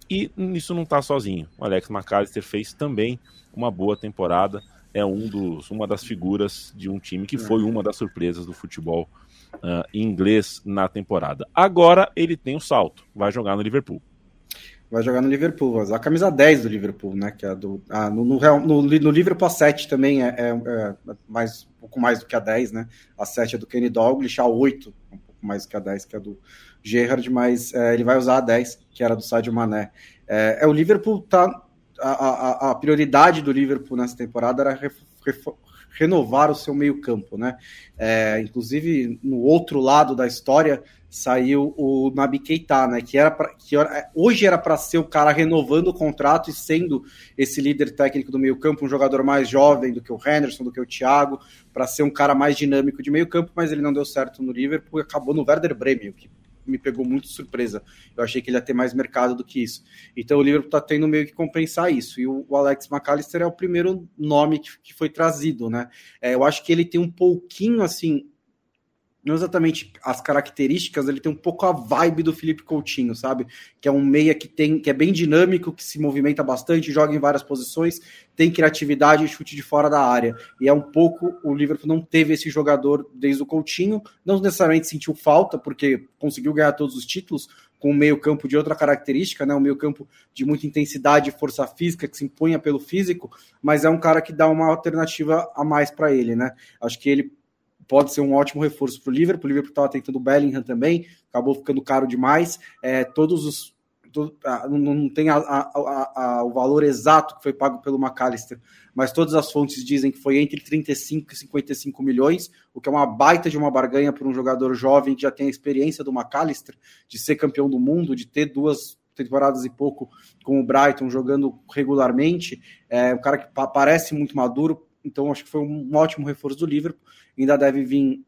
E nisso não está sozinho. O Alex McAllister fez também uma boa temporada. É um dos, uma das figuras de um time que foi uma das surpresas do futebol uh, inglês na temporada. Agora ele tem um salto, vai jogar no Liverpool. Vai jogar no Liverpool, a camisa 10 do Liverpool, né? Que é do, ah, no, no, no, no Liverpool a 7 também é, é, é, mais, um pouco mais do que a 10, né? A 7 é do Kenny Dalglish, a 8 um pouco mais do que a 10, que é do Gerrard, mas é, ele vai usar a 10, que era do Sadio Mané. É, é o Liverpool tá. A, a, a, prioridade do Liverpool nessa temporada era renovar o seu meio-campo, né? É, inclusive, no outro lado da história saiu o Nabi Keita, né? Que era pra, que hoje era para ser o cara renovando o contrato e sendo esse líder técnico do meio-campo, um jogador mais jovem do que o Henderson, do que o Thiago, para ser um cara mais dinâmico de meio-campo, mas ele não deu certo no Liverpool e acabou no Werder Bremen, que me pegou muito surpresa. Eu achei que ele ia ter mais mercado do que isso. Então o Liverpool está tendo meio que compensar isso. E o, o Alex McAllister é o primeiro nome que, que foi trazido, né? É, eu acho que ele tem um pouquinho assim não exatamente as características, ele tem um pouco a vibe do Felipe Coutinho, sabe? Que é um meia que tem que é bem dinâmico, que se movimenta bastante, joga em várias posições, tem criatividade e chute de fora da área. E é um pouco o Liverpool não teve esse jogador desde o Coutinho, não necessariamente sentiu falta porque conseguiu ganhar todos os títulos com um meio-campo de outra característica, né? Um meio-campo de muita intensidade força física que se impunha pelo físico, mas é um cara que dá uma alternativa a mais para ele, né? Acho que ele pode ser um ótimo reforço para o Liverpool. O Liverpool estava tentando o Bellingham também, acabou ficando caro demais. É, todos os. Todo, não, não, tem a, a, a, o valor exato que foi pago pelo McAllister, mas todas as fontes dizem que foi entre 35 e 55 milhões, o que é uma baita de uma barganha para um jogador jovem que já tem a experiência do McAllister, de ser campeão do mundo, de ter duas temporadas e pouco com o Brighton jogando regularmente. É um cara que parece muito maduro, então acho que foi um ótimo reforço do Liverpool. Ainda deve vir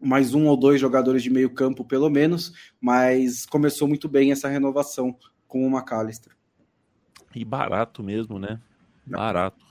mais um ou dois jogadores de meio campo, pelo menos, mas começou muito bem essa renovação com o McAllister. E barato mesmo, né? Barato.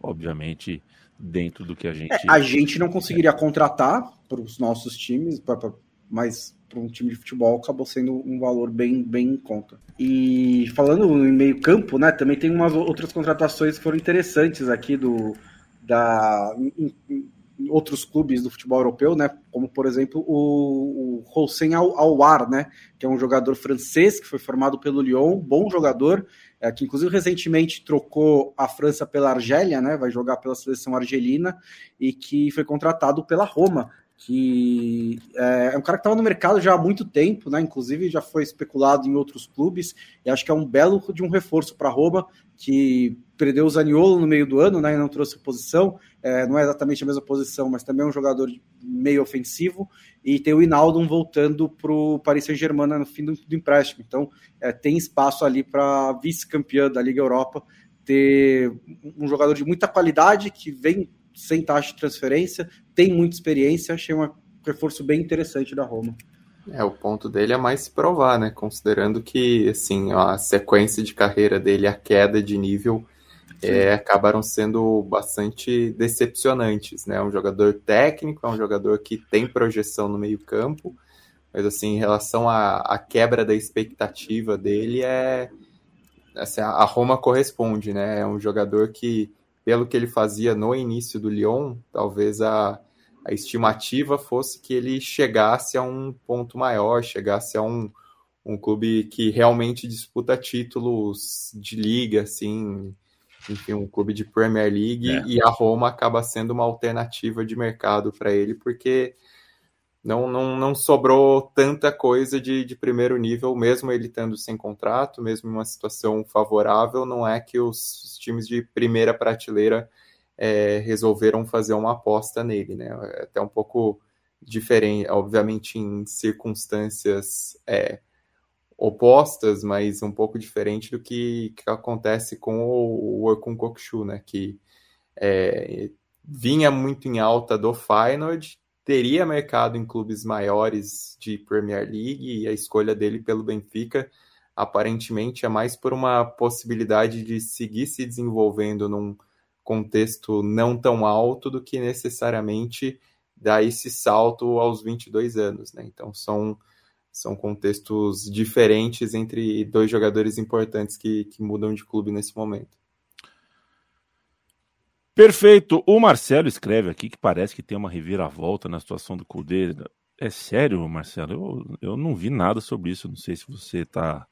Obviamente, dentro do que a gente. É, a gente não conseguiria contratar para os nossos times, pra, pra, mas para um time de futebol acabou sendo um valor bem, bem em conta. E falando em meio campo, né, também tem umas outras contratações que foram interessantes aqui do da em, em outros clubes do futebol europeu, né, como por exemplo o, o Hossein Aouar, né, que é um jogador francês que foi formado pelo Lyon, bom jogador, é, que inclusive recentemente trocou a França pela Argélia, né, vai jogar pela seleção argelina e que foi contratado pela Roma que é, é um cara que estava no mercado já há muito tempo, né? Inclusive já foi especulado em outros clubes, e acho que é um belo de um reforço para Roma, que perdeu o Zaniolo no meio do ano, né? E não trouxe posição, é, não é exatamente a mesma posição, mas também é um jogador meio ofensivo, e tem o Inaldo voltando para o Paris Saint-Germain no fim do, do empréstimo. Então é, tem espaço ali para vice-campeã da Liga Europa ter um jogador de muita qualidade que vem sem taxa de transferência, tem muita experiência, achei um reforço bem interessante da Roma. É, o ponto dele é mais se provar, né? Considerando que, assim, a sequência de carreira dele, a queda de nível, é, acabaram sendo bastante decepcionantes, né? Um jogador técnico, é um jogador que tem projeção no meio campo, mas, assim, em relação à, à quebra da expectativa dele, é... Assim, a Roma corresponde, né? É um jogador que pelo que ele fazia no início do Lyon, talvez a, a estimativa fosse que ele chegasse a um ponto maior, chegasse a um, um clube que realmente disputa títulos de liga, assim, enfim, um clube de Premier League, é. e a Roma acaba sendo uma alternativa de mercado para ele, porque não, não, não sobrou tanta coisa de, de primeiro nível, mesmo ele estando sem contrato, mesmo em uma situação favorável, não é que os, times de primeira prateleira é, resolveram fazer uma aposta nele, né? É até um pouco diferente, obviamente em circunstâncias é, opostas, mas um pouco diferente do que, que acontece com o, o Kokshu, né? Que é, vinha muito em alta do Feyenoord, teria mercado em clubes maiores de Premier League e a escolha dele pelo Benfica aparentemente é mais por uma possibilidade de seguir se desenvolvendo num contexto não tão alto do que necessariamente dar esse salto aos 22 anos, né? Então são são contextos diferentes entre dois jogadores importantes que, que mudam de clube nesse momento. Perfeito. O Marcelo escreve aqui que parece que tem uma reviravolta na situação do Cudê. É sério, Marcelo? Eu, eu não vi nada sobre isso. Não sei se você está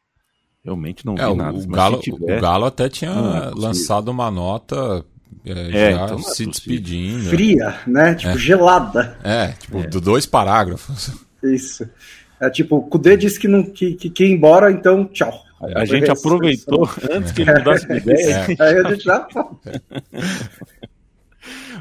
Realmente não é, vi nada. O Galo, tiver... o Galo até tinha é lançado uma nota é, é, já então é se despedindo. Fria, né? Tipo, é. gelada. É, tipo, é. do dois parágrafos. Isso. É tipo, o Kudê disse que, não, que, que, que ia embora, então tchau. A, a gente aproveitou antes que ele mudasse de ideia. [laughs] Aí a gente já. [laughs]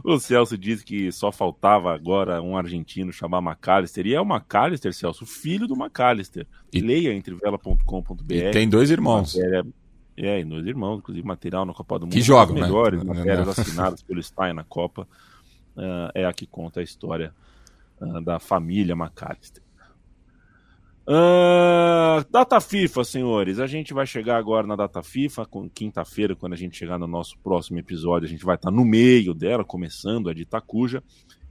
O Celso disse que só faltava agora um argentino chamar McAllister. E é o McAllister, Celso, filho do McAllister. E... Leia entrevela.com.br. E tem dois irmãos. Matéria... É, e dois irmãos, inclusive material na Copa do Mundo. Que jogam, né? melhores matérias [laughs] assinadas pelo Stein na Copa. Uh, é a que conta a história uh, da família McAllister. Uh, data FIFA, senhores. A gente vai chegar agora na data FIFA, quinta-feira, quando a gente chegar no nosso próximo episódio, a gente vai estar no meio dela, começando a de Itacuja,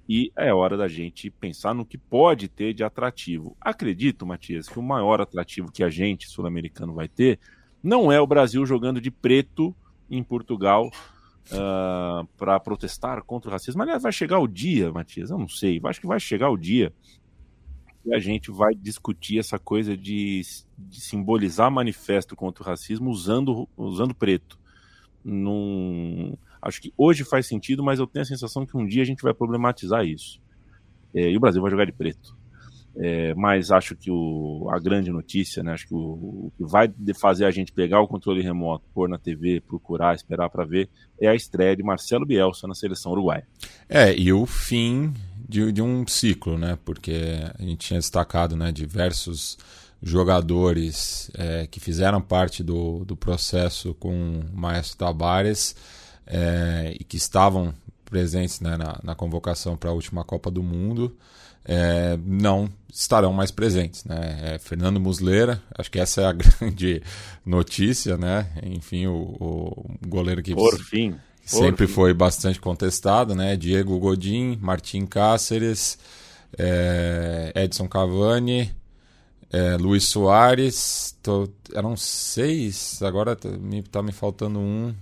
e é hora da gente pensar no que pode ter de atrativo. Acredito, Matias, que o maior atrativo que a gente, sul-americano, vai ter não é o Brasil jogando de preto em Portugal uh, ah, para protestar contra o racismo. Aliás, vai chegar o dia, Matias, eu não sei, acho que vai chegar o dia e a gente vai discutir essa coisa de, de, simbolizar manifesto contra o racismo usando, usando preto. Num, acho que hoje faz sentido, mas eu tenho a sensação que um dia a gente vai problematizar isso. É, e o Brasil vai jogar de preto. É, mas acho que o, a grande notícia, né, acho que o, o, que vai fazer a gente pegar o controle remoto, pôr na TV, procurar, esperar para ver, é a estreia de Marcelo Bielsa na seleção uruguaia. É, e o fim de, de um ciclo, né? Porque a gente tinha destacado né, diversos jogadores é, que fizeram parte do, do processo com o Maestro Tabares é, e que estavam presentes né, na, na convocação para a última Copa do Mundo. É, não estarão mais presentes. Né? É, Fernando Muslera, acho que essa é a [laughs] grande notícia, né? Enfim, o, o goleiro que. Por fim sempre foi bastante contestado, né? Diego Godin, Martim Cáceres, é, Edson Cavani, é, Luiz Soares, tô, eram seis, agora tá me, tá me faltando um,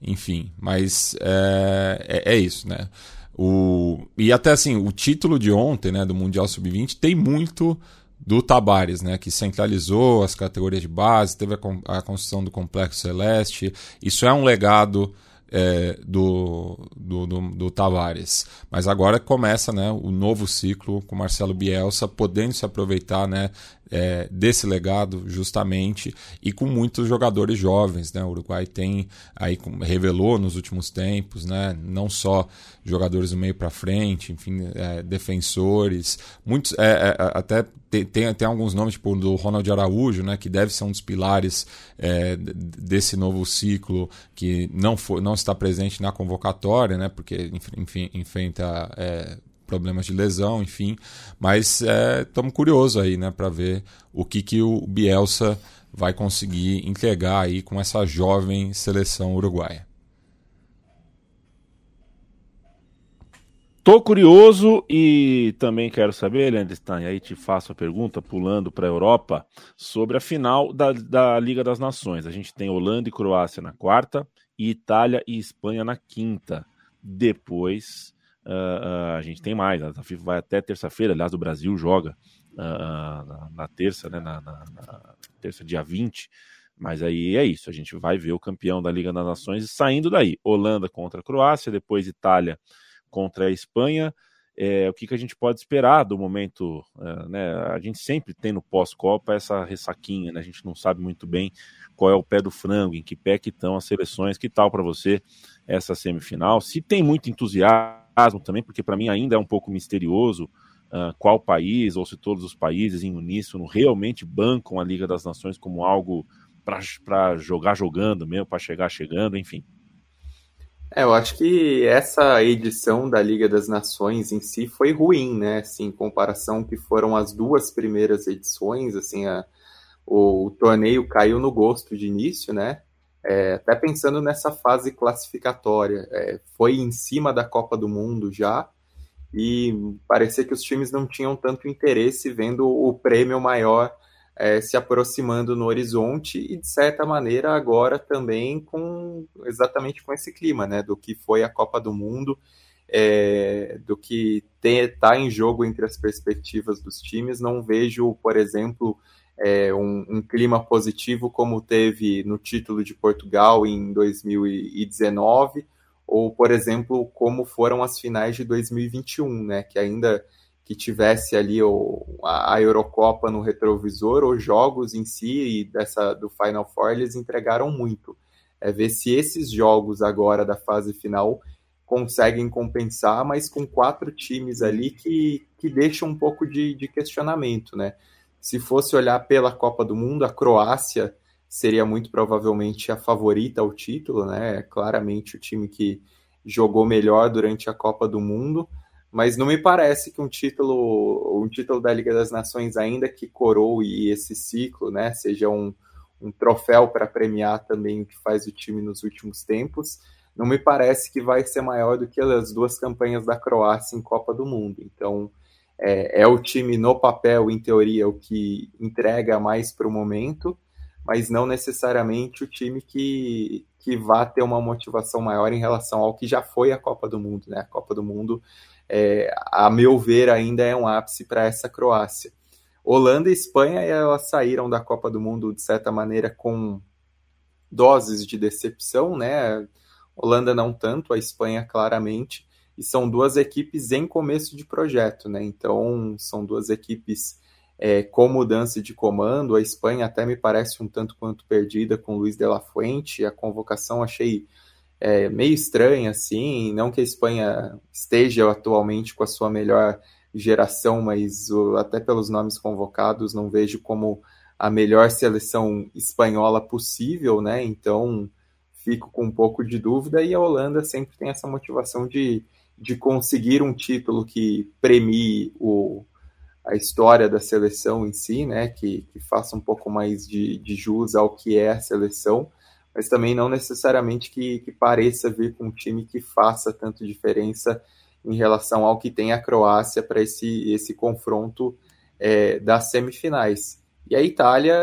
enfim, mas é, é, é, isso, né? O, e até assim, o título de ontem, né, do Mundial Sub-20 tem muito do Tabares, né, que centralizou as categorias de base, teve a, a construção do Complexo Celeste, isso é um legado é, do, do, do, do, Tavares. Mas agora começa né, o novo ciclo com Marcelo Bielsa, podendo se aproveitar né, é, desse legado justamente e com muitos jogadores jovens. Né? O Uruguai tem aí revelou nos últimos tempos, né, não só jogadores do meio para frente, enfim, é, defensores, muitos é, é, até tem, tem, alguns nomes tipo do Ronald Araújo, né, que deve ser um dos pilares é, desse novo ciclo que não não está presente na convocatória, né, porque enfim, enfrenta é, problemas de lesão, enfim. Mas estamos é, curiosos aí, né, para ver o que, que o Bielsa vai conseguir entregar aí com essa jovem seleção uruguaia. Tô curioso e também quero saber, Landstein, aí te faço a pergunta, pulando para a Europa, sobre a final da, da Liga das Nações. A gente tem Holanda e Croácia na quarta, e Itália e Espanha na quinta. Depois Uh, uh, a gente tem mais, a FIFA vai até terça-feira, aliás, o Brasil joga uh, na, na, terça, né, na, na, na, terça, dia 20, mas aí é isso, a gente vai ver o campeão da Liga das Nações saindo daí, Holanda contra a Croácia, depois Itália contra a Espanha, é, o que, que a gente pode esperar do momento. É, né? A gente sempre tem no pós-Copa essa ressaquinha, né? a gente não sabe muito bem qual é o pé do frango, em que pé que estão as seleções, que tal para você essa semifinal? Se tem muito entusiasmo também, porque para mim ainda é um pouco misterioso uh, qual país, ou se todos os países em uníssono realmente bancam a Liga das Nações como algo para jogar jogando mesmo, para chegar chegando, enfim. É, eu acho que essa edição da Liga das Nações em si foi ruim, né? Assim, em comparação que foram as duas primeiras edições, assim, a, o, o, torneio caiu no gosto de início, né? É, até pensando nessa fase classificatória, é, foi em cima da Copa do Mundo já, e parecia que os times não tinham tanto interesse vendo o prêmio maior é, se aproximando no horizonte e, de certa maneira, agora também com exatamente com esse clima, né, do que foi a Copa do Mundo, é, do que está em jogo entre as perspectivas dos times. Não vejo, por exemplo, é, um, um, clima positivo como teve no título de Portugal em 2019, ou, por exemplo, como foram as finais de 2021, né, que ainda que tivesse ali o, a, Eurocopa no retrovisor, os jogos em si e dessa do Final Four eles entregaram muito. É ver se esses jogos agora da fase final conseguem compensar, mas com quatro times ali que, que deixam um pouco de, de questionamento, né? Se fosse olhar pela Copa do Mundo, a Croácia seria muito provavelmente a favorita ao título, né? Claramente o time que jogou melhor durante a Copa do Mundo mas não me parece que um título, um título da Liga das Nações, ainda que coroe esse ciclo, né, seja um, um troféu para premiar também o que faz o time nos últimos tempos, não me parece que vai ser maior do que as duas campanhas da Croácia em Copa do Mundo. Então, é, é o time no papel, em teoria, o que entrega mais para o momento, mas não necessariamente o time que, que vá ter uma motivação maior em relação ao que já foi a Copa do Mundo. Né? A Copa do Mundo é, a meu ver, ainda é um ápice para essa Croácia. Holanda e Espanha elas saíram da Copa do Mundo de certa maneira com doses de decepção, né? Holanda não tanto, a Espanha claramente, e são duas equipes em começo de projeto, né? Então são duas equipes é, com mudança de comando. A Espanha até me parece um tanto quanto perdida com Luiz de la Fuente. A convocação achei é, meio estranha, assim. Não que a Espanha esteja atualmente com a sua melhor geração, mas o, até pelos nomes convocados, não vejo como a melhor seleção espanhola possível, né? Então fico com um pouco de dúvida. E a Holanda sempre tem essa motivação de, de conseguir um título que premie o, a história da seleção em si, né? Que, que faça um pouco mais de, de jus ao que é a seleção mas também não necessariamente que, que pareça vir com um time que faça tanto diferença em relação ao que tem a Croácia para esse, esse confronto é, das semifinais. E a Itália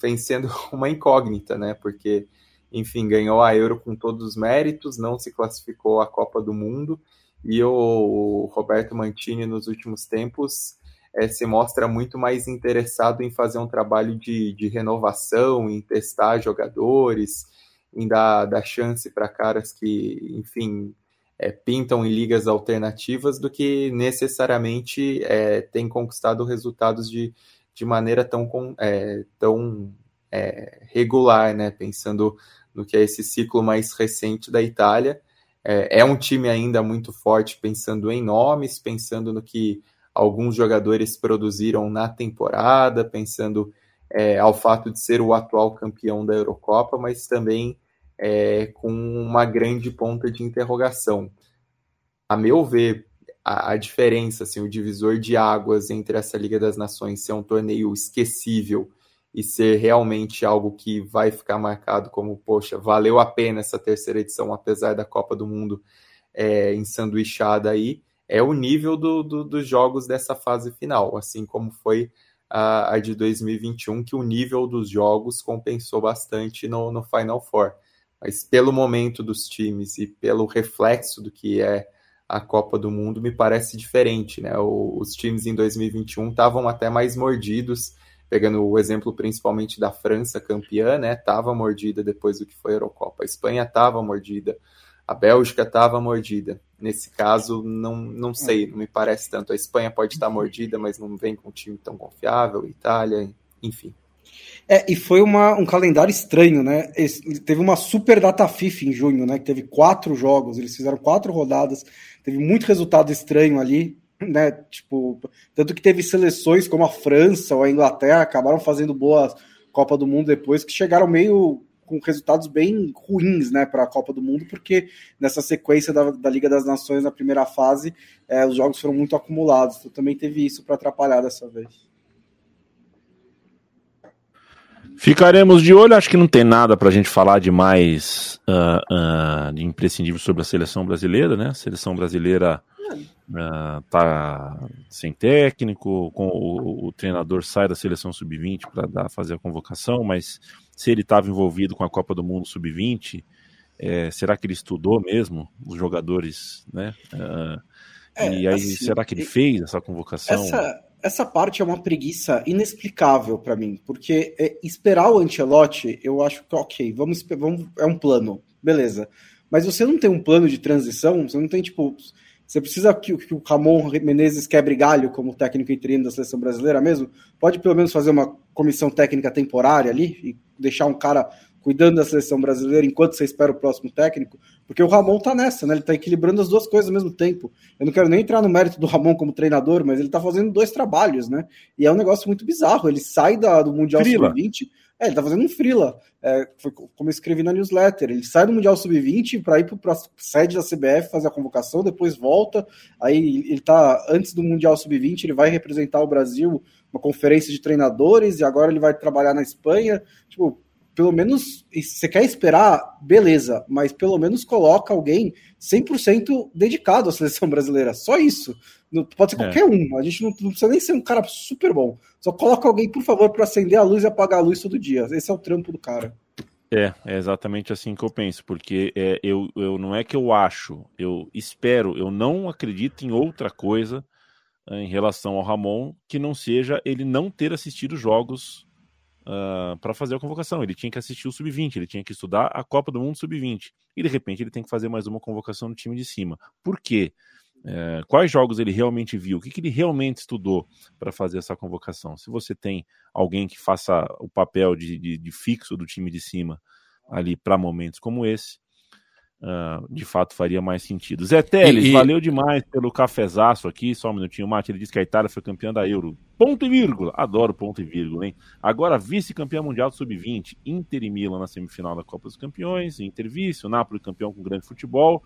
vem sendo [laughs] uma incógnita, né? Porque, enfim, ganhou a Euro com todos os méritos, não se classificou à Copa do Mundo, e o Roberto Mantini, nos últimos tempos, é, se mostra muito mais interessado em fazer um trabalho de, de renovação, em testar jogadores, em dar, dar chance para caras que, enfim, é, pintam em ligas alternativas, do que necessariamente é, tem conquistado resultados de, de maneira tão, é, tão regular, né? Pensando no que é esse ciclo mais recente da Itália. É, é um time ainda muito forte, pensando em nomes, pensando no que alguns jogadores produziram na temporada, pensando é, ao fato de ser o atual campeão da Eurocopa, mas também é, com uma grande ponta de interrogação. A meu ver, a, a, diferença, assim, o divisor de águas entre essa Liga das Nações ser um torneio esquecível e ser realmente algo que vai ficar marcado como, poxa, valeu a pena essa terceira edição, apesar da Copa do Mundo é, ensanduichada aí, é o nível do, do, dos jogos dessa fase final, assim como foi a, a, de 2021, que o nível dos jogos compensou bastante no, no Final Four. Mas pelo momento dos times e pelo reflexo do que é a Copa do Mundo, me parece diferente. Né? O, os times em 2021 estavam até mais mordidos, pegando o exemplo principalmente da França campeã, né? Estava mordida depois do que foi a Eurocopa. A Espanha estava mordida a Bélgica estava mordida. Nesse caso, não, não sei, não me parece tanto. A Espanha pode estar mordida, mas não vem com um time tão confiável, Itália, enfim. É, e foi uma, um calendário estranho, né? teve uma super data FIFA em junho, né? Que teve quatro jogos, eles fizeram quatro rodadas, teve muito resultado estranho ali, [laughs] né? Tipo, tanto que teve seleções como a França ou a Inglaterra acabaram fazendo boas Copa do Mundo depois, que chegaram meio com resultados bem ruins né, para a Copa do Mundo, porque nessa sequência da, da Liga das Nações na primeira fase, é, os jogos foram muito acumulados. Então também teve isso para atrapalhar dessa vez. Ficaremos de olho, acho que não tem nada para a gente falar de mais uh, uh, de imprescindível sobre a seleção brasileira, né? A seleção brasileira uh, tá sem técnico, com o, o, treinador sai da seleção sub-20 para fazer a convocação, mas se ele estava envolvido com a Copa do Mundo Sub-20, é, será que ele estudou mesmo os jogadores, né? Uh, é, e aí, assim, será que ele fez essa convocação? Essa, essa parte é uma preguiça inexplicável para mim, porque é, esperar o Ancelotti, eu acho que ok, vamos, vamos, é um plano, beleza. Mas você não tem um plano de transição, você não tem tipo, você precisa que, que o Ramon Menezes quebre galho como técnico interino da seleção brasileira mesmo? Pode pelo menos fazer uma comissão técnica temporária ali e deixar um cara cuidando da seleção brasileira enquanto você espera o próximo técnico, porque o Ramon tá nessa, né? Ele tá equilibrando as duas coisas ao mesmo tempo. Eu não quero nem entrar no mérito do Ramon como treinador, mas ele tá fazendo dois trabalhos, né? E é um negócio muito bizarro. Ele sai da, do Mundial Sub-20, é, ele tá fazendo um frila. É, foi como eu escrevi na newsletter. Ele sai do Mundial Sub-20 para ir para a sede da CBF fazer a convocação, depois volta. Aí ele tá antes do Mundial Sub-20, ele vai representar o Brasil uma conferência de treinadores e agora ele vai trabalhar na Espanha. Tipo, pelo menos, você quer esperar, beleza, mas pelo menos coloca alguém 100% dedicado à seleção [laughs] brasileira. Só isso. Pode ser é. qualquer é. um. A gente não, não, precisa nem ser um cara super bom. Só coloca alguém, por favor, para acender a luz e apagar a luz todo dia. Esse é o trampo do cara. É, é exatamente assim que eu penso, porque é, eu, eu não é que eu acho, eu espero, eu não acredito em outra coisa em relação ao Ramon que não seja ele não ter assistido jogos uh, ah, para fazer a convocação. Ele tinha que assistir o sub-20, ele tinha que estudar a Copa do Mundo sub-20 e de repente ele tem que fazer mais uma convocação no time de cima. Por quê? É, quais jogos ele realmente viu? O que, que ele realmente estudou para fazer essa convocação? Se você tem alguém que faça o papel de, de, de fixo do time de cima ali para momentos como esse, Uh, de fato faria mais sentido. Zé Teles, e, valeu demais pelo cafezaço aqui. Só um minutinho, Mate. Ele disse que a Itália foi campeã da Euro. Ponto e vírgula. Adoro ponto e vírgula, hein? Agora, vice-campeã mundial sub-20. Inter e Milan na semifinal da Copa dos Campeões. Inter vice, o Napoli campeão com grande futebol.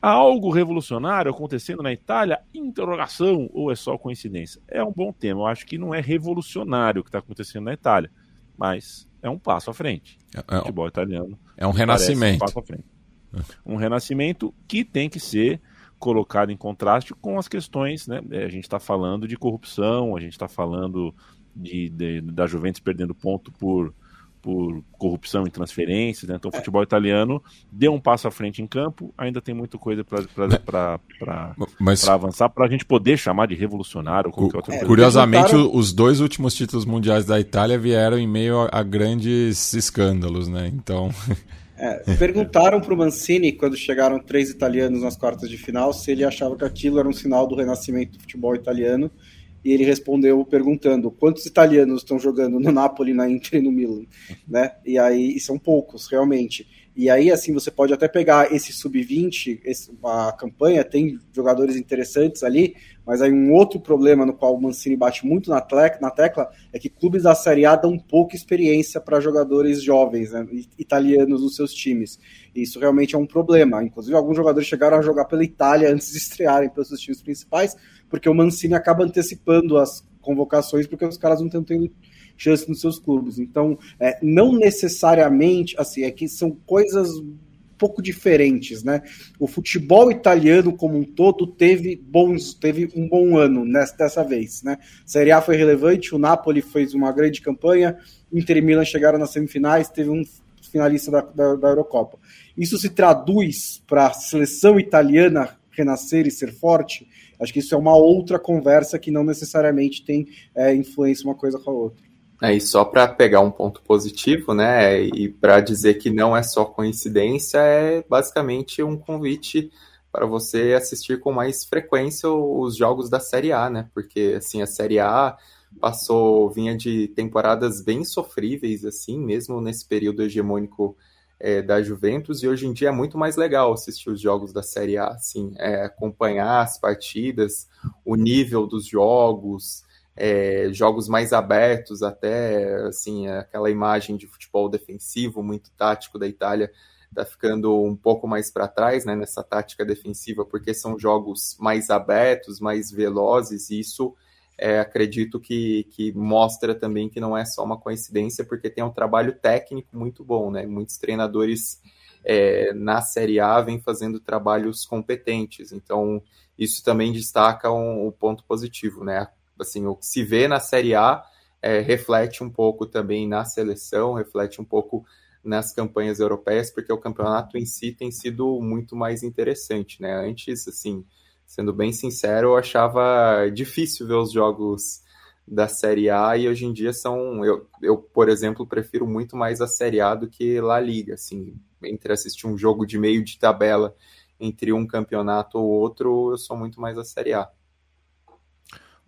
Há algo revolucionário acontecendo na Itália? Interrogação ou é só coincidência? É um bom tema. Eu acho que não é revolucionário o que está acontecendo na Itália, mas é um passo à frente. É, é, o futebol italiano. É um renascimento. Um passo à frente. [laughs] Um renascimento que tem que ser colocado em contraste com as questões, né? É, a gente está falando de corrupção, a gente está falando de, de, da Juventus perdendo ponto por, por corrupção e transferências, né? Então o é. futebol italiano deu um passo à frente em campo, ainda tem muita coisa para Mas... avançar para a gente poder chamar de revolucionário ou qualquer outra coisa. Curiosamente, os dois últimos títulos mundiais da Itália vieram em meio a, a grandes escândalos, né? Então [laughs] É, perguntaram para o Mancini, quando chegaram três italianos nas quartas de final, se ele achava que aquilo era um sinal do renascimento do futebol italiano. E ele respondeu perguntando quantos italianos estão jogando no Napoli, na Inter e no Milan, [laughs] né? E aí e são poucos, realmente. E aí, assim, você pode até pegar esse sub-20, a campanha tem jogadores interessantes ali, mas aí um outro problema no qual o Mancini bate muito na, tecla, é que clubes da Série A dão pouca experiência para jogadores jovens, né, italianos nos seus times. E isso realmente é um problema. Inclusive, alguns jogadores chegaram a jogar pela Itália [laughs] antes de estrearem pelos seus times principais, porque o Mancini acaba antecipando as convocações, porque os caras não estão tendo chance nos seus clubes. Então, é, não necessariamente, assim, é que são coisas pouco diferentes, né? O futebol italiano como um todo teve bons, teve um bom ano nessa, dessa vez, né? Série A foi relevante, o Napoli fez uma grande campanha, Inter e Milan chegaram nas semifinais, teve um finalista da, da, da Eurocopa. Isso se traduz para a seleção italiana renascer e ser forte? Acho que isso é uma outra conversa que não necessariamente tem é, influência uma coisa com a outra. É, e só para pegar um ponto positivo, né, e para dizer que não é só coincidência, é basicamente um convite para você assistir com mais frequência os jogos da Série A, né? Porque assim a Série A passou vinha de temporadas bem sofríveis assim, mesmo nesse período hegemônico é, da Juventus e hoje em dia é muito mais legal assistir os jogos da Série A, assim, é, acompanhar as partidas, o nível dos jogos, é, jogos mais abertos até, assim, aquela imagem de futebol defensivo muito tático da Itália está ficando um pouco mais para trás, né, nessa tática defensiva, porque são jogos mais abertos, mais velozes, e isso é, acredito que, que mostra também que não é só uma coincidência, porque tem um trabalho técnico muito bom, né? Muitos treinadores é, na Série A vêm fazendo trabalhos competentes, então isso também destaca um, um ponto positivo, né? Assim, o que se vê na Série A é, reflete um pouco também na seleção, reflete um pouco nas campanhas europeias, porque o campeonato em si tem sido muito mais interessante, né? Antes, assim, sendo bem sincero, eu achava difícil ver os jogos da Série A e hoje em dia são. Eu, eu, por exemplo, prefiro muito mais a Série A do que La Liga. Assim, entre assistir um jogo de meio de tabela entre um campeonato ou outro, eu sou muito mais a Série A.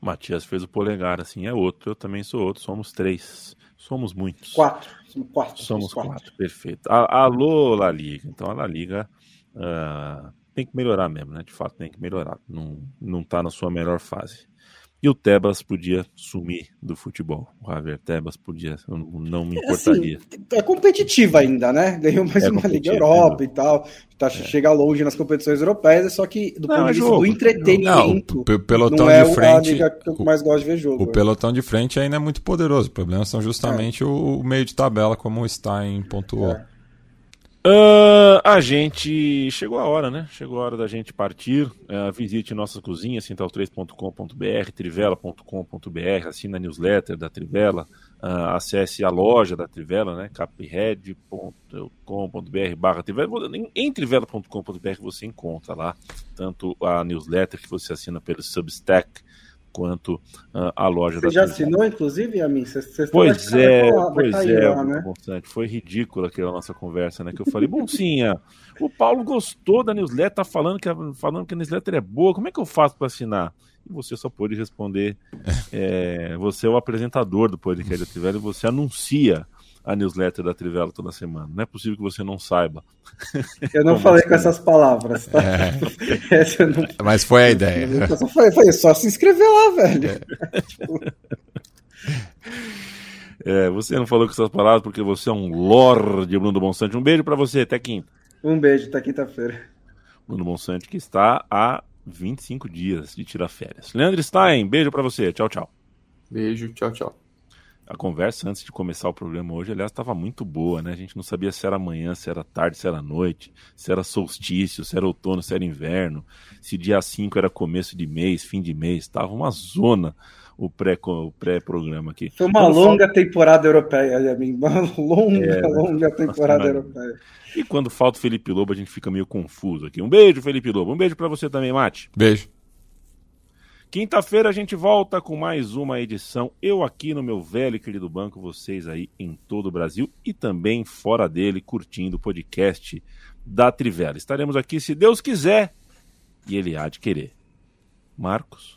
O Matias fez o polegar, assim, é outro. Eu também sou outro. Somos três. Somos muitos. Quatro. Somos quatro. Somos quatro. quatro. Perfeito. Alô, La Liga. Então, a La Liga. Uh tem que melhorar mesmo, né? De fato, tem que melhorar. Não, não tá na sua melhor fase. E o Tebas podia sumir do futebol. O Javier Tebas podia, eu não me importaria. É, assim, é competitiva ainda, né? Ganhou mais é uma Liga Europa e tal. Tá, é. Chega longe nas competições europeias, só que do não, ponto de vista jogo. do entretenimento. Não, o pelotão não é de frente. A que eu mais gosto de ver jogo. O pelotão de frente ainda é muito poderoso. O problema são justamente é. o, o, meio de tabela, como o Stein pontuou. É. Uh, a gente. Chegou a hora, né? Chegou a hora da gente partir. Uh, visite nossas cozinhas, central3.com.br, trivela.com.br, assina a newsletter da Trivela, uh, acesse a loja da Trivela, né? capred.com.br barra Trivela. Em, em trivela.com.br você encontra lá tanto a newsletter que você assina pelo Substack quanto uh, a loja Você da já assinou, inclusive, a mim? Pois é, pois é, lá, né? foi ridícula aquela nossa conversa, né? Que eu falei, Boncinha, o Paulo gostou da newsletter, tá falando que, a, falando que a newsletter é boa, como é que eu faço para assinar? E você só pôde responder, é, você é o apresentador do podcast [laughs] da e você anuncia a newsletter da Trivela toda semana. Não é possível que você não saiba. Eu não falei assim? com essas palavras, tá? É. [laughs] Não... Mas foi a ideia. Só foi, foi só se inscrever lá, velho. É. tipo... é, você não falou com essas palavras porque você é um lorde, Bruno Bonsante. Um beijo para você, até quinta. Um beijo, até quinta-feira. Bruno Bonsante que está há 25 dias de tirar férias. Leandro Stein, beijo para você. Tchau, tchau. Beijo, tchau, tchau a conversa antes de começar o programa hoje, aliás, estava muito boa, né? A gente não sabia se era manhã, se era tarde, se era noite, se era solstício, se era outono, se era inverno, se dia 5 era começo de mês, fim de mês, estava uma zona o pré-programa pré aqui. Foi uma quando longa falta... temporada europeia, uma longa, é, né? [laughs] longa temporada europeia. E quando falta o Felipe Lobo, a gente fica meio confuso aqui. Um beijo, Felipe Lobo. Um beijo para você também, Mate. Beijo. Quinta-feira a gente volta com mais uma edição. Eu aqui no meu velho e querido banco, vocês aí em todo o Brasil e também fora dele, curtindo o podcast da Trivela. Estaremos aqui se Deus quiser e Ele há de querer. Marcos.